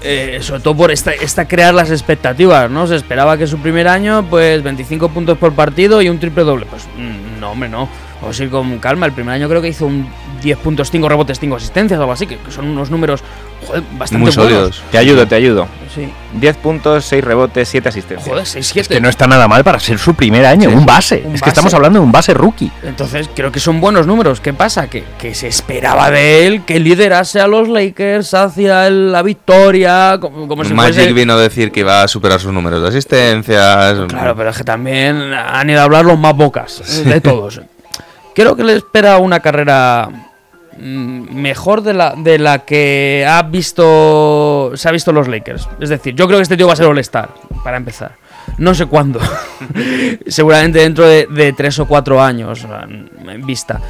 Eh, sobre todo por esta, crear las expectativas, ¿no? Se esperaba que su primer año, pues 25 puntos por partido y un triple doble. Pues mm, no, hombre, no. Vamos a ir con calma. El primer año creo que hizo un 10 puntos, 5 rebotes, 5 asistencias o algo así, que son unos números joder, bastante Muy buenos. sólidos. Te ayudo, te ayudo. Sí. 10 puntos, 6 rebotes, 7 asistencias. Joder, 6-7. Es que no está nada mal para ser su primer año, Sí, un base. un es que estamos hablando de un base rookie. Entonces creo que son buenos números. ¿Qué pasa? Que, que se esperaba de él que liderase a los Lakers hacia el- la victoria, como, como si Magic fuese... vino a decir que iba a superar sus números de asistencias. Claro, pero es que también han ido a hablar los más bocas de todos. Creo que le espera una carrera mm, mejor de la, de la que ha visto se ha visto los Lakers. Es decir, yo creo que este tío va a ser All-Star, para empezar. No sé cuándo. Seguramente dentro de, de tres o cuatro años en vista.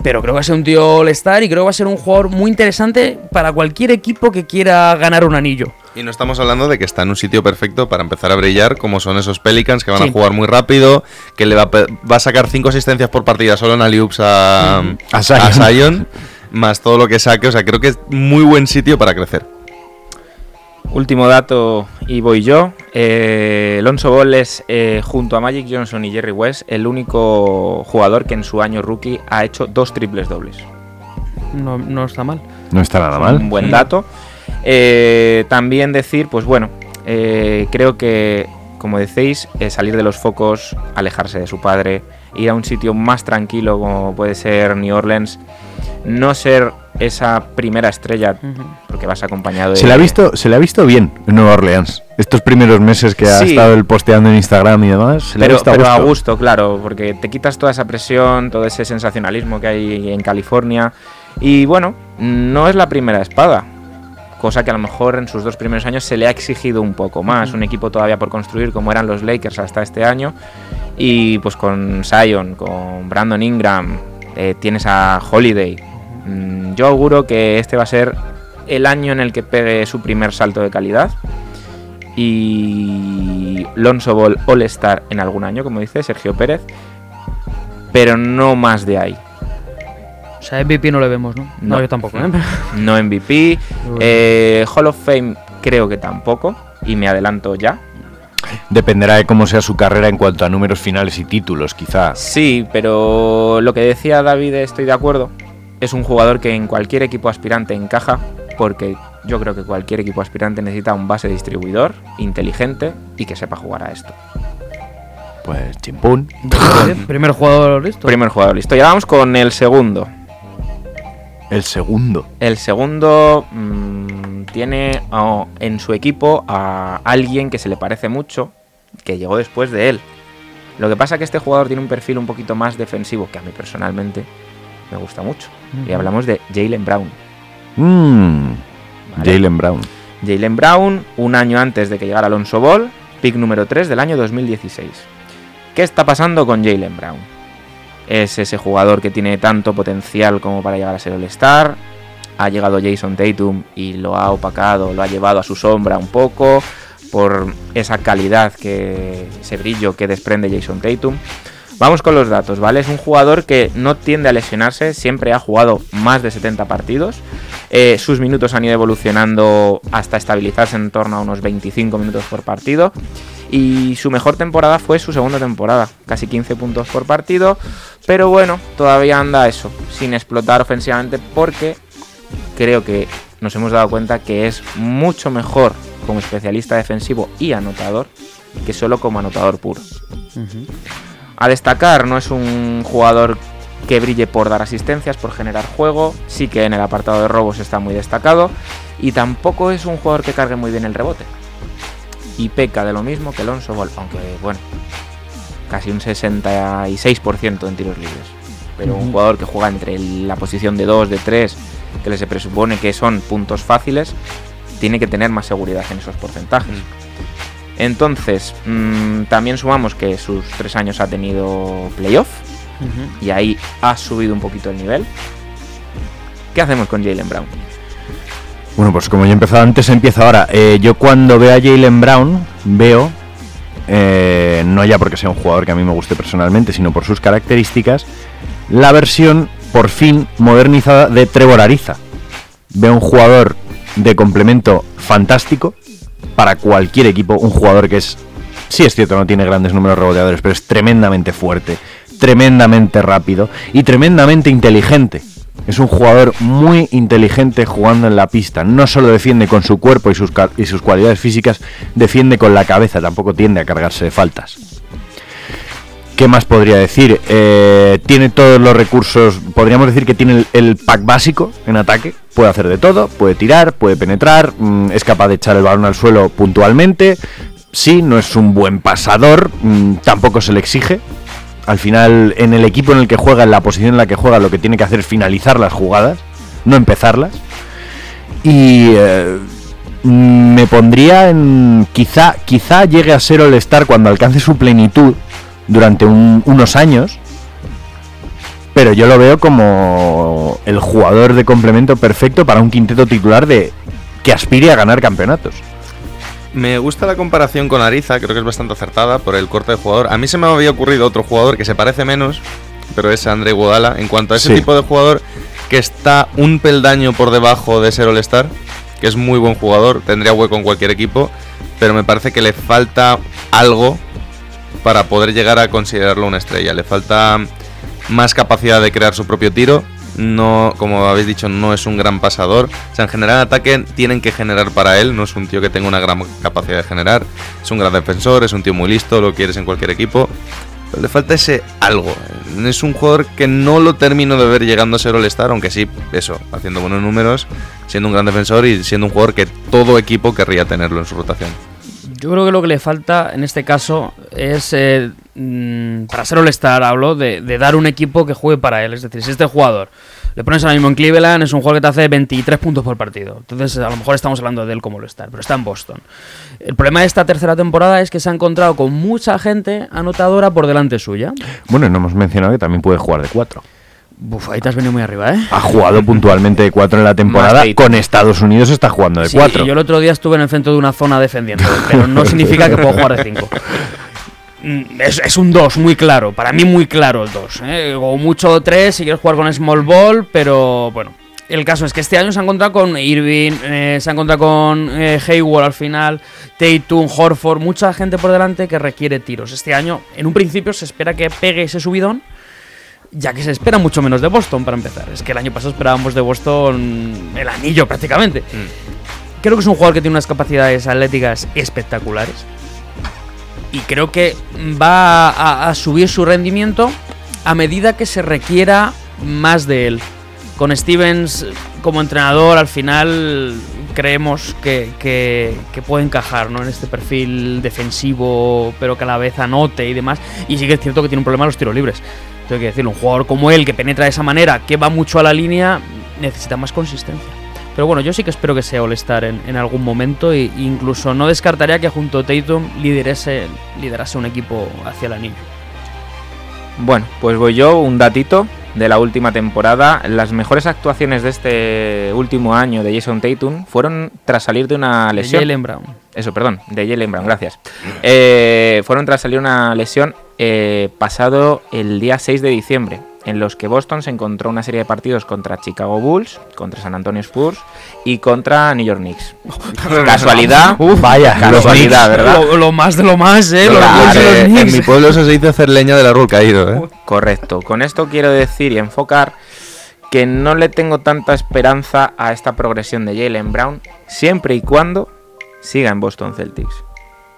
Pero creo que va a ser un tío All-Star y creo que va a ser un jugador muy interesante para cualquier equipo que quiera ganar un anillo. Y no estamos hablando de que está en un sitio perfecto para empezar a brillar, como son esos Pelicans que van Sí. a jugar muy rápido, que le va a, va a sacar cinco asistencias por partida solo en alley-oops a, A Zion. Zion, más todo lo que saque. O sea, creo que es muy buen sitio para crecer. Último dato y voy yo. Eh, Alonso Ball es, eh, junto a Magic Johnson y Jerry West, el único jugador que en su año rookie ha hecho dos triples dobles. No, no está mal. No está nada Un mal. buen dato. Eh, también decir, pues bueno, eh, creo que como decís, eh, salir de los focos, alejarse de su padre, ir a un sitio más tranquilo como puede ser New Orleans, no ser esa primera estrella porque vas acompañado de... Se le ha visto, se le ha visto bien en Nueva Orleans. Estos primeros meses que ha Sí. estado él posteando en Instagram y demás, se le ha Pero, visto a pero a gusto. gusto, claro, porque te quitas toda esa presión, todo ese sensacionalismo que hay en California. Y bueno, no es la primera espada. Cosa que a lo mejor en sus dos primeros años se le ha exigido un poco más. Un equipo todavía por construir como eran los Lakers hasta este año. Y pues con Zion, con Brandon Ingram, eh, tienes a Holiday. Mm, yo auguro que este va a ser el año en el que pegue su primer salto de calidad y Lonzo Ball All Star en algún año, como dice Sergio Pérez, pero no más de ahí. O sea, MVP no le vemos, ¿no? No, yo tampoco, ¿eh? No MVP. eh, Hall of Fame creo que tampoco, y me adelanto ya. Dependerá de cómo sea su carrera en cuanto a números finales y títulos, quizá. Sí, pero lo que decía David, estoy de acuerdo. Es un jugador que en cualquier equipo aspirante encaja, porque yo creo que cualquier equipo aspirante necesita un base distribuidor inteligente y que sepa jugar a esto. Pues chimpún. Primer jugador listo. Primer jugador listo. Y ahora vamos con el segundo. El segundo. El segundo mm, tiene oh, en su equipo a alguien que se le parece mucho, que llegó después de él. Lo que pasa es que este jugador tiene un perfil un poquito más defensivo, que a mí personalmente me gusta mucho. Y hablamos de Jalen Brown. Mm, Vale. Jalen Brown. Jalen Brown, un año antes de que llegara Alonso Ball, pick número 3 del año 2016. ¿Qué está pasando con Jalen Brown? Es ese jugador que tiene tanto potencial como para llegar a ser All-Star. Ha llegado Jason Tatum y lo ha opacado, lo ha llevado a su sombra un poco por esa calidad, que, ese brillo que desprende Jason Tatum. Vamos con los datos, ¿vale? Es un jugador que no tiende a lesionarse, siempre ha jugado más de 70 partidos. Eh, sus minutos han ido evolucionando hasta estabilizarse en torno a unos 25 minutos por partido. Y su mejor temporada fue su segunda temporada, casi 15 puntos por partido. Pero bueno, todavía anda eso, sin explotar ofensivamente, porque creo que nos hemos dado cuenta que es mucho mejor como especialista defensivo y anotador que solo como anotador puro. A destacar, no es un jugador que brille por dar asistencias, por generar juego, sí que en el apartado de robos está muy destacado, y tampoco es un jugador que cargue muy bien el rebote. Y peca de lo mismo que Alonso Ball, aunque bueno, casi un 66% en tiros libres. Pero un jugador que juega entre la posición de 2, de 3, que le se presupone que son puntos fáciles, tiene que tener más seguridad en esos porcentajes. Entonces, mm, también sumamos que sus tres años ha tenido playoff y ahí ha subido un poquito el nivel. ¿Qué hacemos con Jalen Brown? Bueno, pues como ya he empezado antes, empieza ahora. Eh, yo cuando veo a Jalen Brown, veo, eh, no ya porque sea un jugador que a mí me guste personalmente, sino por sus características, la versión, por fin, modernizada de Trevor Ariza. Veo un jugador de complemento fantástico para cualquier equipo, un jugador que es, sí es cierto, no tiene grandes números reboteadores, pero es tremendamente fuerte, tremendamente rápido y tremendamente inteligente. Es un jugador muy inteligente jugando en la pista. No solo defiende con su cuerpo y sus, y sus cualidades físicas, defiende con la cabeza, tampoco tiende a cargarse de faltas. ¿Qué más podría decir? Eh, tiene todos los recursos, podríamos decir que tiene el, el pack básico en ataque. Puede hacer de todo, puede tirar, puede penetrar, mm, es capaz de echar el balón al suelo puntualmente. Sí, no es un buen pasador, mm, tampoco se le exige. Al final, en el equipo en el que juega, en la posición en la que juega, lo que tiene que hacer es finalizar las jugadas, no empezarlas. Y eh, me pondría en. Quizá, quizá llegue a ser All-Star cuando alcance su plenitud durante un- unos años. Pero yo lo veo como el jugador de complemento perfecto para un quinteto titular de que aspire a ganar campeonatos. Me gusta la comparación con Ariza, creo que es bastante acertada por el corte de jugador. A mí se me había ocurrido otro jugador que se parece menos, pero es André Guadala, en cuanto a ese Sí. tipo de jugador que está un peldaño por debajo de ser All-Star, que es muy buen jugador, tendría hueco en cualquier equipo, pero me parece que le falta algo para poder llegar a considerarlo una estrella. Le falta más capacidad de crear su propio tiro no, como habéis dicho, no es un gran pasador. O sea, en general en ataque tienen que generar para él, no es un tío que tenga una gran capacidad de generar. Es un gran defensor, es un tío muy listo, lo quieres en cualquier equipo. Pero le falta ese algo. Es un jugador que no lo termino de ver llegando a ser All-Star, aunque sí, eso, haciendo buenos números, siendo un gran defensor y siendo un jugador que todo equipo querría tenerlo en su rotación. Yo creo que lo que le falta en este caso es, eh, para ser All-Star, hablo, de, de dar un equipo que juegue para él. Es decir, si este jugador le pones ahora mismo en Cleveland, es un jugador que te hace 23 puntos por partido. Entonces, a lo mejor estamos hablando de él como All-Star, pero está en Boston. El problema de esta tercera temporada es que se ha encontrado con mucha gente anotadora por delante suya. Bueno, y no hemos mencionado que también puede jugar de 4. Uf, ahí te has venido muy arriba, ¿eh? Ha jugado puntualmente de 4 en la temporada. Con Estados Unidos está jugando de Sí, 4. yo el otro día estuve en el centro de una zona defendiendo, pero no significa que puedo jugar de 5. Es, es un 2, muy claro. Para mí, muy claro el 2. ¿eh? O mucho 3 si quieres jugar con small ball, pero bueno. El caso es que este año se ha encontrado con Irving, eh, se ha encontrado con eh, Hayward al final, Tatum, Horford, mucha gente por delante que requiere tiros. Este año, en un principio, se espera que pegue ese subidón, ya que se espera mucho menos de Boston para empezar. Es que el año pasado esperábamos de Boston el anillo prácticamente. Creo que es un jugador que tiene unas capacidades atléticas espectaculares. Y creo que va a, subir su rendimiento a medida que se requiera más de él. Con Stevens como entrenador, al final creemos que, puede encajar ¿no? en este perfil defensivo, pero que a la vez anote y demás. Y sí que es cierto que tiene un problema los tiros libres. Tengo que decirlo, un jugador como él, que penetra de esa manera, que va mucho a la línea, necesita más consistencia. Pero bueno, yo sí que espero que sea All-Star en, en algún momento e incluso no descartaría que junto a Tatum liderase, liderase un equipo hacia el anillo. Bueno, pues voy yo, un datito de la última temporada. Las mejores actuaciones de este último año de Jason Tatum fueron tras salir de una De lesión. Jalen Brown. Eso, perdón, de Jalen Brown, gracias. Eh, fueron tras salir una lesión eh, pasado el día 6 de diciembre, en los que Boston se encontró una serie de partidos contra Chicago Bulls, contra San Antonio Spurs y contra New York Knicks. Casualidad, Uf, vaya, casualidad, Knicks. ¿verdad? Lo, lo más de lo más, ¿eh? Los Claro, Bulls y los en mi pueblo eso se dice hacer leña del árbol caído, ¿eh? Correcto. Con esto quiero decir y enfocar que no le tengo tanta esperanza a esta progresión de Jalen Brown siempre y cuando siga en Boston Celtics.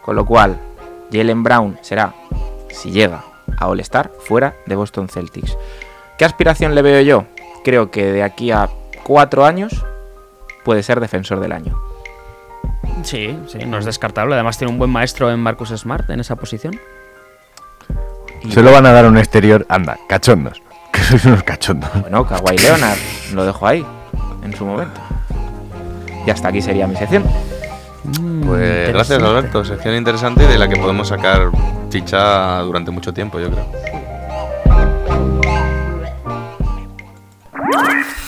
Con lo cual, Jalen Brown será, si llega a All-Star, fuera de Boston Celtics. ¿Qué aspiración le veo yo? Creo que de aquí a cuatro años puede ser defensor del año. Sí, sí, no es descartable. Además tiene un buen maestro en Marcus Smart en esa posición. Y Se lo van a dar a un exterior. Anda, cachondos. Que sois unos cachondos. Bueno, Kawhi Leonard, lo dejo ahí, en su momento. Y hasta aquí sería mi sección. Mm, Pues gracias. Alberto, sección interesante y de la que podemos sacar chicha durante mucho tiempo, yo creo.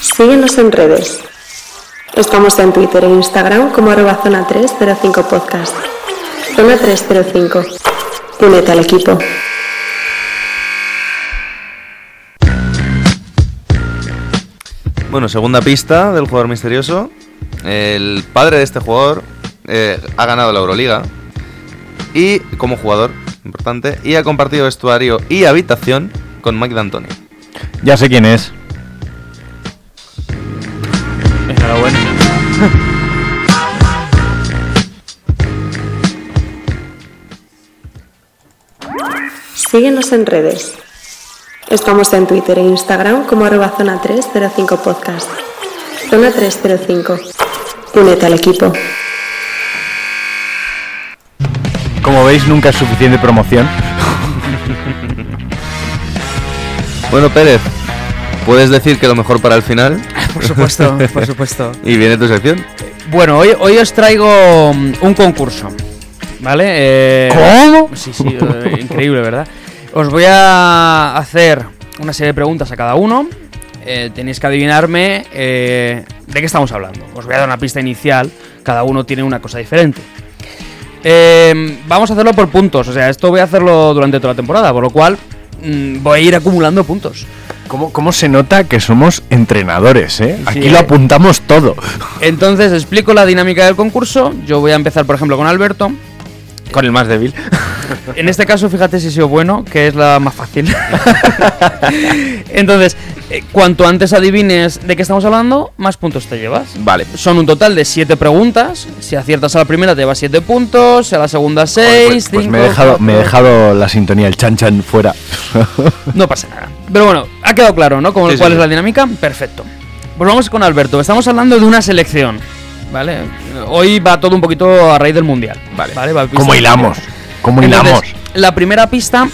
Síguenos en redes. Estamos en Twitter e Instagram como arroba zona 305 podcast. Zona 305. Únete al equipo. Bueno, segunda pista del jugador misterioso. El padre de este jugador eh, ha ganado la Euroliga y como jugador, importante, y ha compartido vestuario y habitación con Mike D'Antoni. Ya sé quién es. Enhorabuena. Síguenos en redes. Estamos en Twitter e Instagram como arroba zona 305 podcast. Zona 305. Únete al equipo. Como veis, nunca es suficiente promoción. Bueno, Pérez, ¿puedes decir que lo mejor para el final? Por supuesto, por supuesto. Y viene tu sección. Bueno, hoy, hoy os traigo mm, un concurso. ¿Vale? Eh, ¿Cómo? Sí, sí, eh, increíble, ¿verdad? Os voy a hacer una serie de preguntas a cada uno. Eh, tenéis que adivinarme eh, de qué estamos hablando. Os voy a dar una pista inicial. Cada uno tiene una cosa diferente. Eh, vamos a hacerlo por puntos. O sea, esto voy a hacerlo durante toda la temporada. Por lo cual, mm, voy a ir acumulando puntos. ¿Cómo, cómo se nota que somos entrenadores, eh? Aquí eh. lo apuntamos todo. Entonces, explico la dinámica del concurso. Yo voy a empezar, por ejemplo, con Alberto. Con el más débil. En este caso, fíjate si he sido bueno, que es la más fácil. Entonces, eh, cuanto antes adivines de qué estamos hablando, más puntos te llevas. Vale. Son un total de 7 preguntas. Si aciertas a la primera, te llevas 7 puntos. A la segunda, 6. Pues me he dejado, me he dejado la sintonía, el chan chan fuera. No pasa nada. Pero bueno, ha quedado claro, ¿no? Como Sí, cuál sí, es la dinámica. Perfecto. Pues vamos con Alberto. Estamos hablando de una selección. ¿Vale? Hoy va todo un poquito a raíz del mundial. Vale. ¿Vale? Va ¿Cómo hilamos? ¿Cómo Entonces, hilamos? la primera pista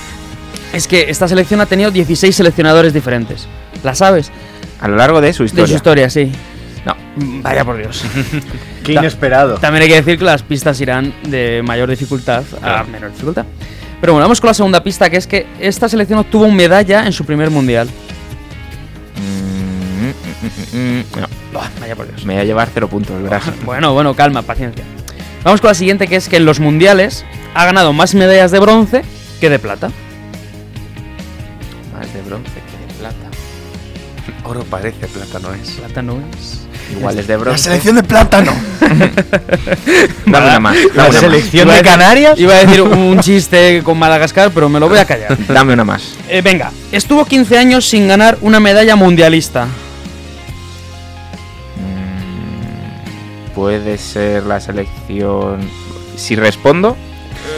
es que esta selección ha tenido 16 seleccionadores diferentes. ¿La sabes? A lo largo de su De historia. su historia, sí. No. Vaya por Dios. Qué Ta- inesperado. También hay que decir que las pistas irán de mayor dificultad a menor dificultad. Pero bueno, vamos con la segunda pista, que es que esta selección obtuvo un medalla en su primer mundial. Mm, mm, mm, mm, mm. No, Buah, vaya por Dios. me voy a llevar cero puntos, verás. Bueno, bueno, calma, paciencia. Vamos con la siguiente, que es que en los mundiales ha ganado más medallas de bronce que de plata. Más de bronce que de plata. Oro parece, plata no es. Plata no es. Igual es de bronce. de plátano. Dame una más. La una selección Iba a de decir- Canarias. Iba a decir un chiste con Madagascar, pero me lo voy a callar. Dame una más. Eh, venga, estuvo 15 años sin ganar una medalla mundialista. Mm, Puede ser la selección. Si respondo,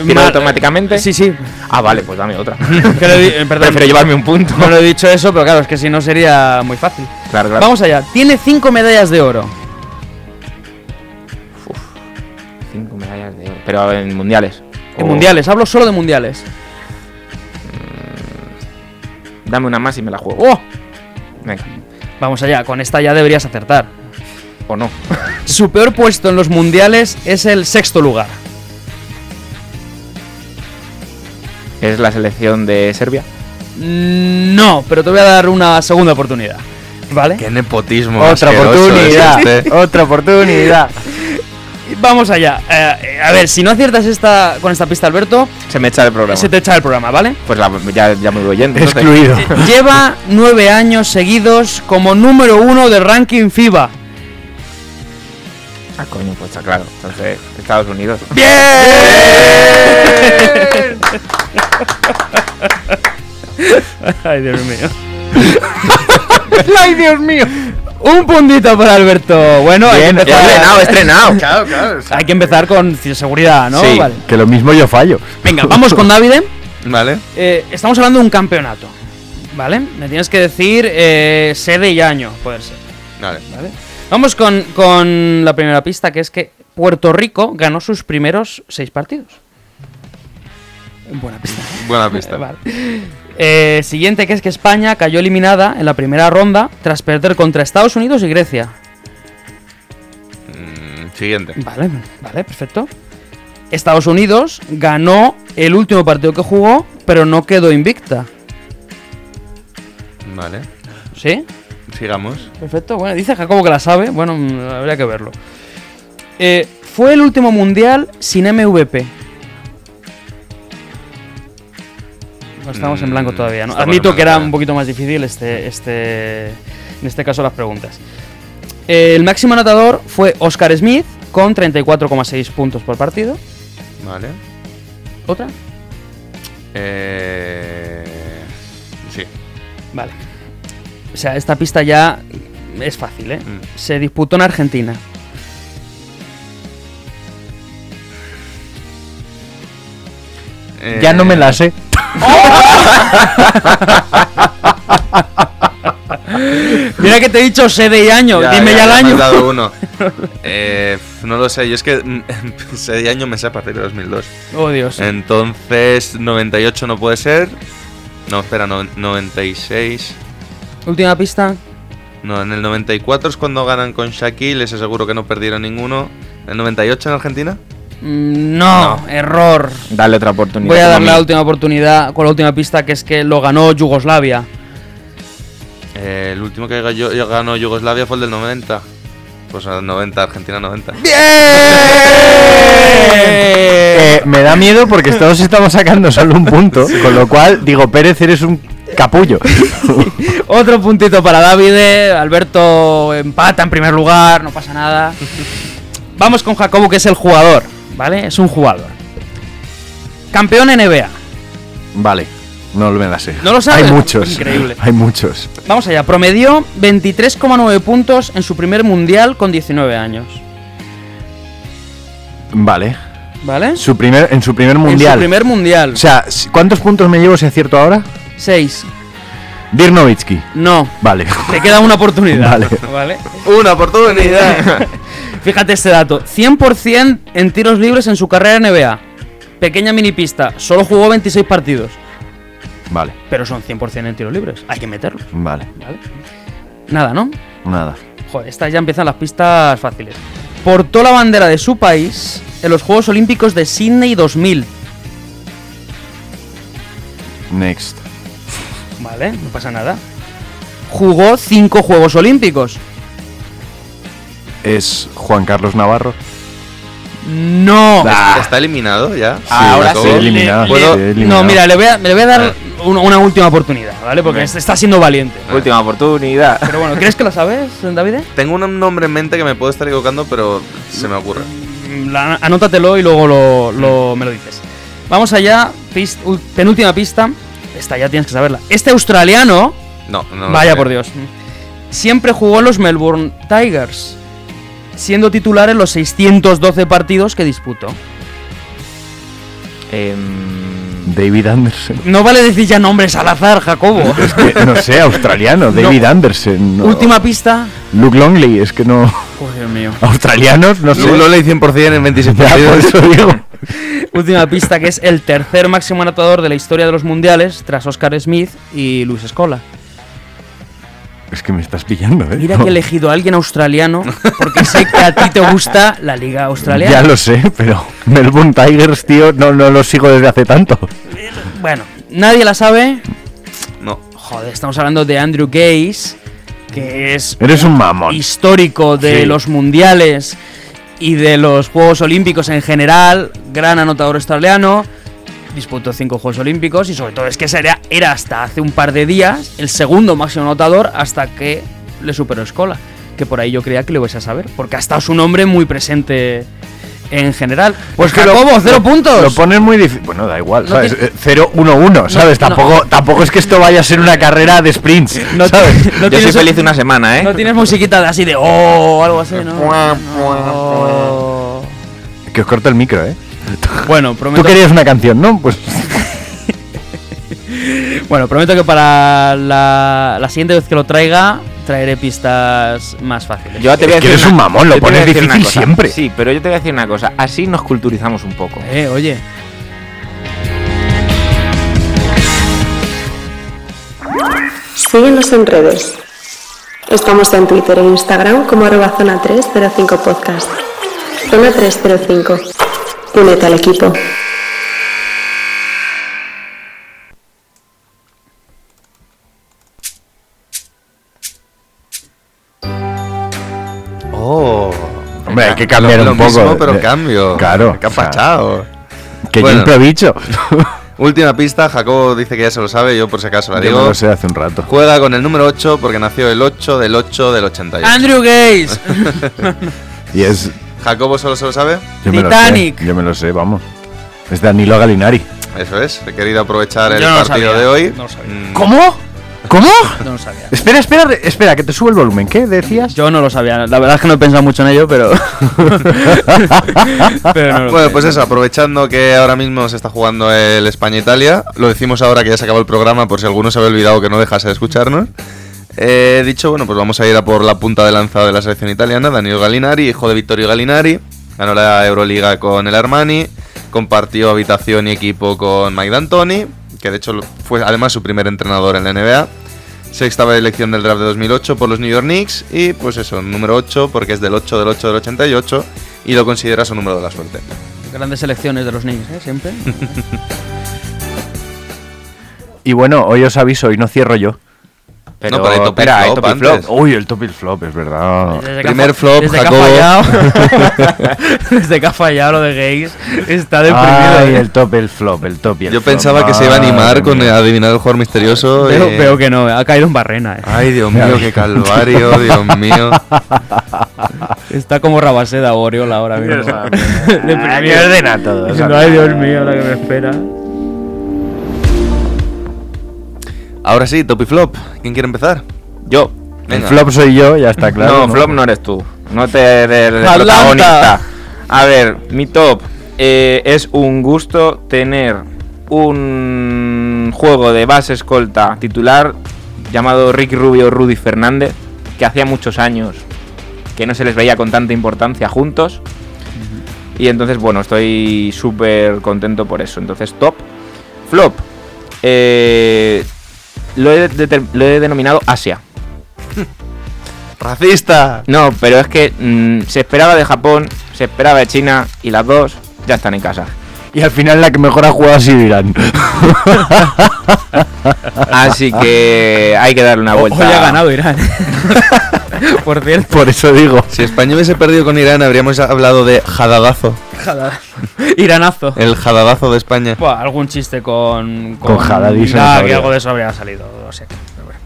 ¿tiro Mal- automáticamente? Sí, sí. Ah, vale, pues dame otra. Que eh. Prefiero llevarme un punto. No lo he dicho eso, pero claro, es que si no sería muy fácil. Claro, claro. Vamos allá. Tiene 5 medallas de oro. Cinco medallas de oro. Pero en mundiales. En O- mundiales, hablo solo de mundiales. Dame una más y me la juego. ¡Oh! Venga. Vamos allá, con esta ya deberías acertar. O no. Su peor puesto en los mundiales es el sexto lugar. ¿Es la selección de Serbia? Mm, No, pero te voy a dar una segunda oportunidad. ¿Vale? Qué nepotismo. Otra oportunidad. es este. Otra oportunidad. Vamos allá. Eh, eh, a ver, si no aciertas esta con esta pista, Alberto, Se me echa del programa. se te echa el programa, ¿vale? Pues la- ya, ya me voy yendo. Excluido. Lleva nueve años seguidos como número uno del ranking FIBA. Ah, coño, pues está claro. Entonces, Estados Unidos. Ay, Dios mío. ¡Ay, Dios mío! Un puntito para Alberto. Bueno, hay que, Bien, empezar, Estrenado, estrenado. Claro, claro. hay que empezar con seguridad, ¿no? Sí. Vale. Que lo mismo yo fallo. Venga, vamos con Davide. Vale. Eh, estamos hablando de un campeonato. ¿Vale? Me tienes que decir eh, sede y año, puede ser. Vale. ¿Vale? Vamos con, con la primera pista, que es que Puerto Rico ganó sus primeros seis partidos. Buena pista. Buena pista. Vale. Eh, siguiente, que es que España cayó eliminada en la primera ronda tras perder contra Estados Unidos y Grecia. Mm, siguiente. Vale, vale, perfecto. Estados Unidos ganó el último partido que jugó, pero no quedó invicta. Vale. ¿Sí? Sigamos. Perfecto. Bueno, dice Jacobo que la sabe. Bueno, mm, habría que verlo. Eh, fue el último mundial sin MVP. Estamos en blanco todavía, ¿no? Admito que era un poquito más difícil este, este, en este caso las preguntas. Eh, el máximo anotador fue Oscar Smith con 34,6 puntos por partido. Vale. ¿Otra? Eh... Sí. Vale. O sea, esta pista ya es fácil, ¿eh? Mm. Se disputó en Argentina. Eh, Ya no me la sé. Mira que te he dicho sede y año. Dime ya, el me has año. dado uno. Eh, no lo sé, yo es que mm, ese año me sé a partir de 2002. Oh, Dios. Entonces, 98 no puede ser. No, espera, no- 96. Última pista. No, en el 94 es cuando ganan con Shaquille, ese seguro que no perdieron ninguno. ¿El 98 en Argentina? Mm, No, error. Dale otra oportunidad. Voy a como dar mí. la última oportunidad con la última pista, que es que lo ganó Yugoslavia. Eh, el último que ganó, Yugoslavia fue el del 90. Pues el 90, Argentina 90. Eh, me da miedo porque todos estamos sacando solo un punto, con lo cual digo, Pérez, eres un capullo. Otro puntito para David. Alberto empata en primer lugar, no pasa nada. Vamos con Jacobo, que es el jugador, ¿vale? Es un jugador. Campeón NBA. Vale, no me la sé. ¿No lo sabes? Hay muchos. Increíble. Hay muchos. Vamos allá. Promedió 23,9 puntos en su primer mundial con 19 años. Vale. ¿Vale? Su primer, en su primer mundial. En su primer mundial. O sea, ¿cuántos puntos me llevo si acierto ahora? 6. Dirk Nowitzki. No. Vale. Te queda una oportunidad. Vale. ¿Vale? Una oportunidad. Fíjate este dato. 100% en tiros libres en su carrera en NBA. Pequeña mini pista. Solo jugó 26 partidos. Vale, Pero son 100% en tiros libres. Hay que meterlos. vale. ¿Vale? Nada, ¿no? Nada. Joder, estas ya empiezan las pistas fáciles. Portó la bandera de su país en los Juegos Olímpicos de Sydney 2000. Next. Vale, no pasa nada. Jugó cinco Juegos Olímpicos. Es Juan Carlos Navarro. No. ¿Está- ¿Está eliminado ya? Ahora sí, eliminado. Le- ¿Puedo? sí, no, mira, le voy a, le voy a dar Ah. una, una última oportunidad, ¿vale? Porque está siendo valiente. Última oportunidad. Pero bueno, ¿crees que lo sabes, David? Tengo un nombre en mente que me puedo estar equivocando, pero se me ocurre. Mm, la- anótatelo y luego lo, lo- me lo dices. Vamos allá, penúltima pista. Esta ya tienes que saberla. Este australiano, No, no. lo vaya sé. por Dios, siempre jugó en los Melbourne Tigers, siendo titular en los 612 partidos que disputó. Em, David Anderson. No vale decir ya nombres al azar, Jacobo. Es que, no sé, australiano. David Anderson. no. Última pista. Luke Longley, es que no. Oh, Dios mío. Australianos, no sé. Luke Longley 100% en 26 Ya, por partidos. eso digo. Última pista que es el tercer máximo anotador de la historia de los mundiales tras Oscar Smith y Luis Escola. Es que me estás pillando, ¿eh? Mira No. que he elegido a alguien australiano porque sé que a ti te gusta la liga australiana. Ya lo sé, pero Melbourne Tigers, tío, no, no lo sigo desde hace tanto. Bueno, nadie la sabe. No. Joder, estamos hablando de Andrew Gaze, que es Eres un mamón. histórico de Sí. los mundiales y de los Juegos Olímpicos en general, gran anotador australiano, disputó cinco Juegos Olímpicos y sobre todo es que sería, era hasta hace un par de días el segundo máximo anotador hasta que le superó Escola, que por ahí yo creía que lo ibas a saber, porque ha estado su nombre muy presente en general. Pues Es que lo- Jacobo, cero lo- puntos. Lo pones muy difícil. Bueno, da igual, No ¿sabes? tiene- Eh, 0-1-1, ¿sabes? no. tampoco, tampoco es que esto vaya a ser una carrera de sprints, No, ¿sabes? no yo soy tienes- feliz una semana, ¿eh? No tienes musiquita de así de oh o algo así, ¿no? No. Que os corto el micro, ¿eh? Bueno, Tú prometo, querías una canción, ¿no? Pues bueno, prometo que para la, la siguiente vez que lo traiga traeré pistas más fáciles. Yo te voy a Es que decir eres un mamón, lo pones una difícil cosa. siempre. Sí, pero yo te voy a decir una cosa. Así nos culturizamos un poco. Eh, oye. Síguenos en redes. Estamos en Twitter e Instagram como arroba zona 305 podcast. Zona 305. Únete al equipo. Oh. Hombre, hay que cambiar Lo- lo un poco. mismo, pero cambio. Claro, ¿Qué ha o sea, pasado? Que Bueno. yo improviso. Última pista, Jacobo dice que ya se lo sabe, yo por si acaso la Yo digo. me lo sé hace un rato. Juega con el número 8 porque nació el 8 del 8 del 88. Andrew Gaze. Y es. Jacobo solo se lo sabe. Yo me lo Titanic. sé, yo me lo sé, vamos. Es Danilo Galinari. Eso es. He querido aprovechar el no partido sabía, de hoy. no. Mm, ¿Cómo? ¿Cómo? No lo sabía. Espera, espera, espera, que te sube el volumen. ¿Qué decías? Yo no lo sabía. La verdad es que no he pensado mucho en ello, pero. pero no lo Bueno, sé. pues eso, aprovechando que ahora mismo se está jugando el España-Italia, lo decimos ahora que ya se acabó el programa por si alguno se había olvidado que no dejase de escucharnos. Eh, dicho, bueno, pues vamos a ir a por la punta de lanza de la selección italiana, Danilo Galinari, hijo de Vittorio Galinari, ganó la Euroliga con el Armani, compartió habitación y equipo con Mike D'Antoni, que de hecho fue además su primer entrenador en la NBA. Sexta elección del draft de 2008 por los New York Knicks y pues eso, número 8 porque es del 8 del 8 del 88 y lo considera su número de la suerte. Grandes selecciones de los niños, ¿eh? Siempre. Y bueno, hoy os aviso, hoy no cierro yo. Pero, No, pero hay top y espera, flop flop. Uy, el top y el flop, es verdad. Desde Primer flop, desde que ha Jacobo. fallado. desde que ha fallado lo de Gaze, está deprimido. Ay, ¿eh? el top, el flop, el top y el Yo flop. pensaba que se iba a animar con mía. adivinar el jugador misterioso. Veo, y- veo que no, ha caído en barrena. ¿eh? Ay, Dios mío, qué calvario, Dios mío. Está como Rabaseda o Oriola ahora mismo. Deprimido. Aquí ordena todo. Ay, Dios mío, la que me espera. Ahora sí, top y flop. ¿Quién quiere empezar? Yo. El Venga. flop soy yo, ya está claro. no, flop no eres tú. No te eres el protagonista. A ver, mi top. eh, es un gusto tener un juego de base escolta titular llamado Ricky Rubio Rudy Fernández, que hacía muchos años que no se les veía con tanta importancia juntos. Y entonces, bueno, estoy súper contento por eso. Entonces, top. Flop. eh, lo, he deter- lo he denominado Asia. ¡Racista! No, pero es que mm, se esperaba de Japón, se esperaba de China y las dos ya están en casa. Y al final la que mejor ha jugado ha sido Irán. Así que hay que darle una Hoy vuelta. ha ganado Irán. Por cierto. Por eso digo. Si España hubiese perdido con Irán, habríamos hablado de jadadazo. Iranazo. El jadadazo de España. Buah, algún chiste con. Con Irak y habría- algo de eso habría salido. No sé. Pero bueno.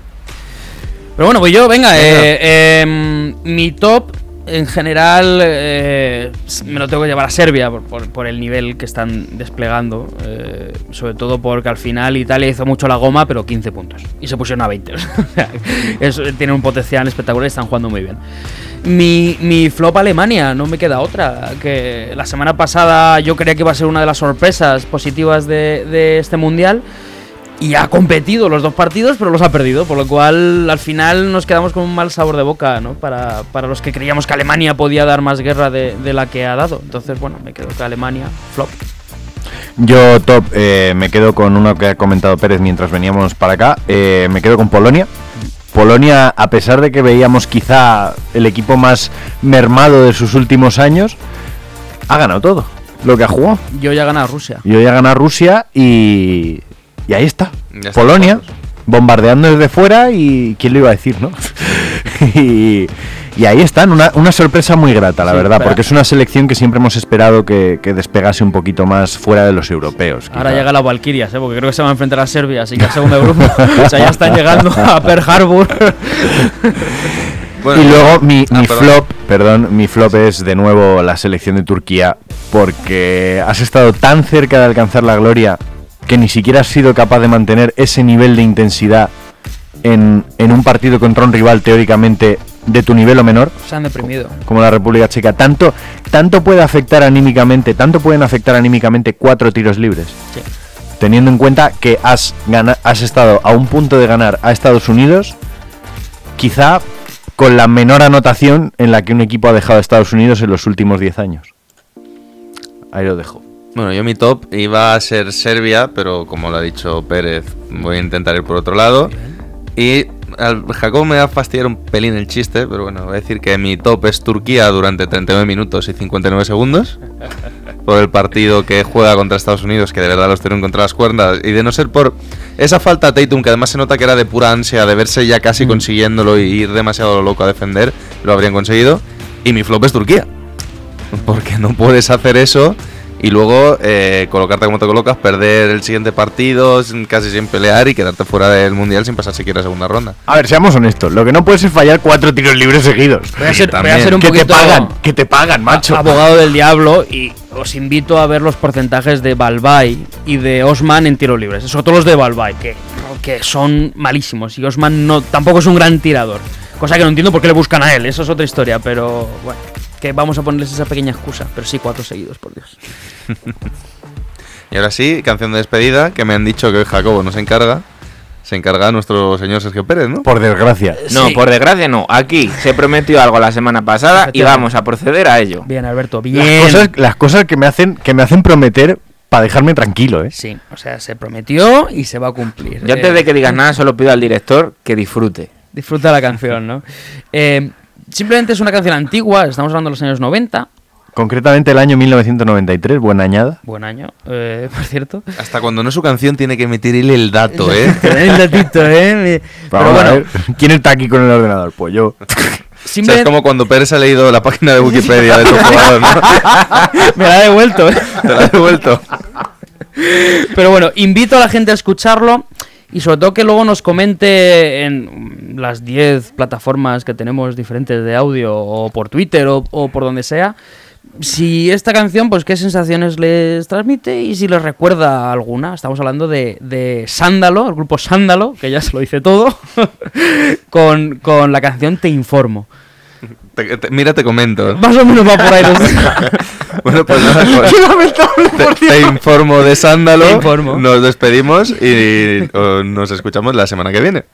Pero bueno, pues yo, venga. eh, em, mi top en general eh, me lo tengo que llevar a Serbia por, el nivel que están desplegando. eh, sobre todo porque al final Italia hizo mucho la goma, pero 15 puntos. Y se pusieron a 20. o sea, es- tienen un potencial espectacular y están jugando muy bien. Mi, mi flop Alemania, no me queda otra. Que la semana pasada yo creía que iba a ser una de las sorpresas positivas de, de este mundial. Y ha competido los dos partidos, pero los ha perdido. Por lo cual, al final nos quedamos con un mal sabor de boca, ¿no? Para, para los que creíamos que Alemania podía dar más guerra de, de la que ha dado. Entonces, bueno, me quedo con Alemania, flop. Yo top, eh, me quedo con uno que ha comentado Pérez mientras veníamos para acá. eh, me quedo con Polonia. Polonia, a pesar de que veíamos quizá el equipo más mermado de sus últimos años, ha ganado todo lo que ha jugado. Yo ya he ganado Rusia. Y hoy ha ganado Rusia y, y ahí está. Polonia, bombardeando desde fuera y quién lo iba a decir, ¿no? y, y ahí están, una, una sorpresa muy grata, la Sí, verdad, espera. porque es una selección que siempre hemos esperado que, que despegase un poquito más fuera de los europeos. Ahora quizá. llega la Valkyrias, ¿eh? porque creo que se va a enfrentar a Serbia, así que al segundo grupo. o sea, ya están llegando a Pearl Harbor. Bueno, y luego mi, Ah, mi perdón. flop, perdón, mi flop es de nuevo la selección de Turquía, porque has estado tan cerca de alcanzar la gloria que ni siquiera has sido capaz de mantener ese nivel de intensidad en, en un partido contra un rival teóricamente de tu nivel o menor, se han deprimido. como la República Checa. Tanto, tanto puede afectar anímicamente, tanto pueden afectar anímicamente cuatro tiros libres. Sí. Teniendo en cuenta que has, gana- has estado a un punto de ganar a Estados Unidos, quizá con la menor anotación en la que un equipo ha dejado a Estados Unidos en los últimos 10 años. Ahí lo dejo. Bueno, yo mi top iba a ser Serbia, pero como lo ha dicho Pérez, voy a intentar ir por otro lado. Y al Jacob me va a fastidiar un pelín el chiste, pero bueno, voy a decir que mi top es Turquía durante 39 minutos y 59 segundos. Por el partido que juega contra Estados Unidos, que de verdad los tienen contra las cuerdas. Y de no ser por esa falta a Tatum, que además se nota que era de pura ansia, de verse ya casi consiguiéndolo y ir demasiado loco a defender, lo habrían conseguido. Y mi flop es Turquía. Porque no puedes hacer eso y luego eh, colocarte como te colocas, perder el siguiente partido sin- casi sin pelear y quedarte fuera del mundial sin pasar siquiera a segunda ronda. A ver, seamos honestos, lo que no puedes es fallar cuatro tiros libres seguidos. Voy a ser, voy a ser un que te poquito pagan, que te pagan, macho. abogado del diablo y os invito a ver los porcentajes de Balbay y de Osman en tiros libres. Sobre todo los de Balbay, que, que son malísimos. Y Osman no, tampoco es un gran tirador. Cosa que no entiendo por qué le buscan a él, eso es otra historia, pero bueno, que vamos a ponerles esa pequeña excusa. Pero sí, cuatro seguidos, por Dios. Y ahora sí, canción de despedida, que me han dicho que hoy Jacobo no se encarga. Se encarga nuestro señor Sergio Pérez, ¿no? Por desgracia. No, Sí. por desgracia no. Aquí se prometió algo la semana pasada y vamos a proceder a ello. Bien, Alberto, Las bien. cosas, las cosas que me hacen que me hacen prometer para dejarme tranquilo, ¿eh? Sí, o sea, se prometió y se va a cumplir. Yo antes Eh, de que digas nada, solo pido al director que disfrute. Disfruta la canción, ¿no? Eh, simplemente es una canción antigua, estamos hablando de los años 90, Concretamente el año 1993, buena añada. buen año, eh, por cierto. Hasta cuando no es su canción tiene que emitirle el dato, ¿eh? El datito, ¿eh? Pero Vamos a bueno, ver, ¿quién está aquí con el ordenador? Pues yo. O sea, es como cuando Pérez ha leído la página de Wikipedia de tu jugador, ¿no? me la ha devuelto, ¿eh? Te la ha devuelto. Pero bueno, invito a la gente a escucharlo. Y sobre todo que luego nos comente en las 10 plataformas que tenemos diferentes de audio, o por Twitter, o, por donde sea, si esta canción, pues qué sensaciones les transmite y si les recuerda alguna. Estamos hablando de, de Sándalo, el grupo Sándalo, que ya se lo dice todo, con, con la canción Te Informo. Te, te, mira, te comento. Más o menos va por ahí. bueno, pues nada. Pues te, por te, informo de Sándalo. Informo. Nos despedimos y o, nos escuchamos la semana que viene.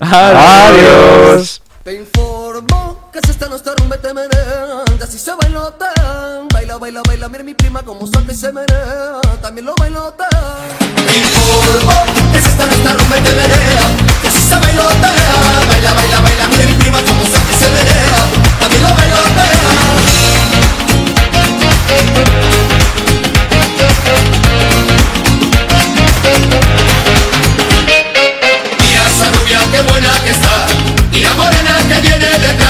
Adiós. Te informo que si esta no está rumba te menea. Si se bailó tan. Baila, baila, baila. Mira mi prima como salta y se menea. También lo bailó tan. Te informo que si esta no está rumba te menea. Que si se bailó tan. Baila, baila, baila. Mira mi prima como salta y se menea. Mira esa rubia qué buena que está, mira morena que viene detrás.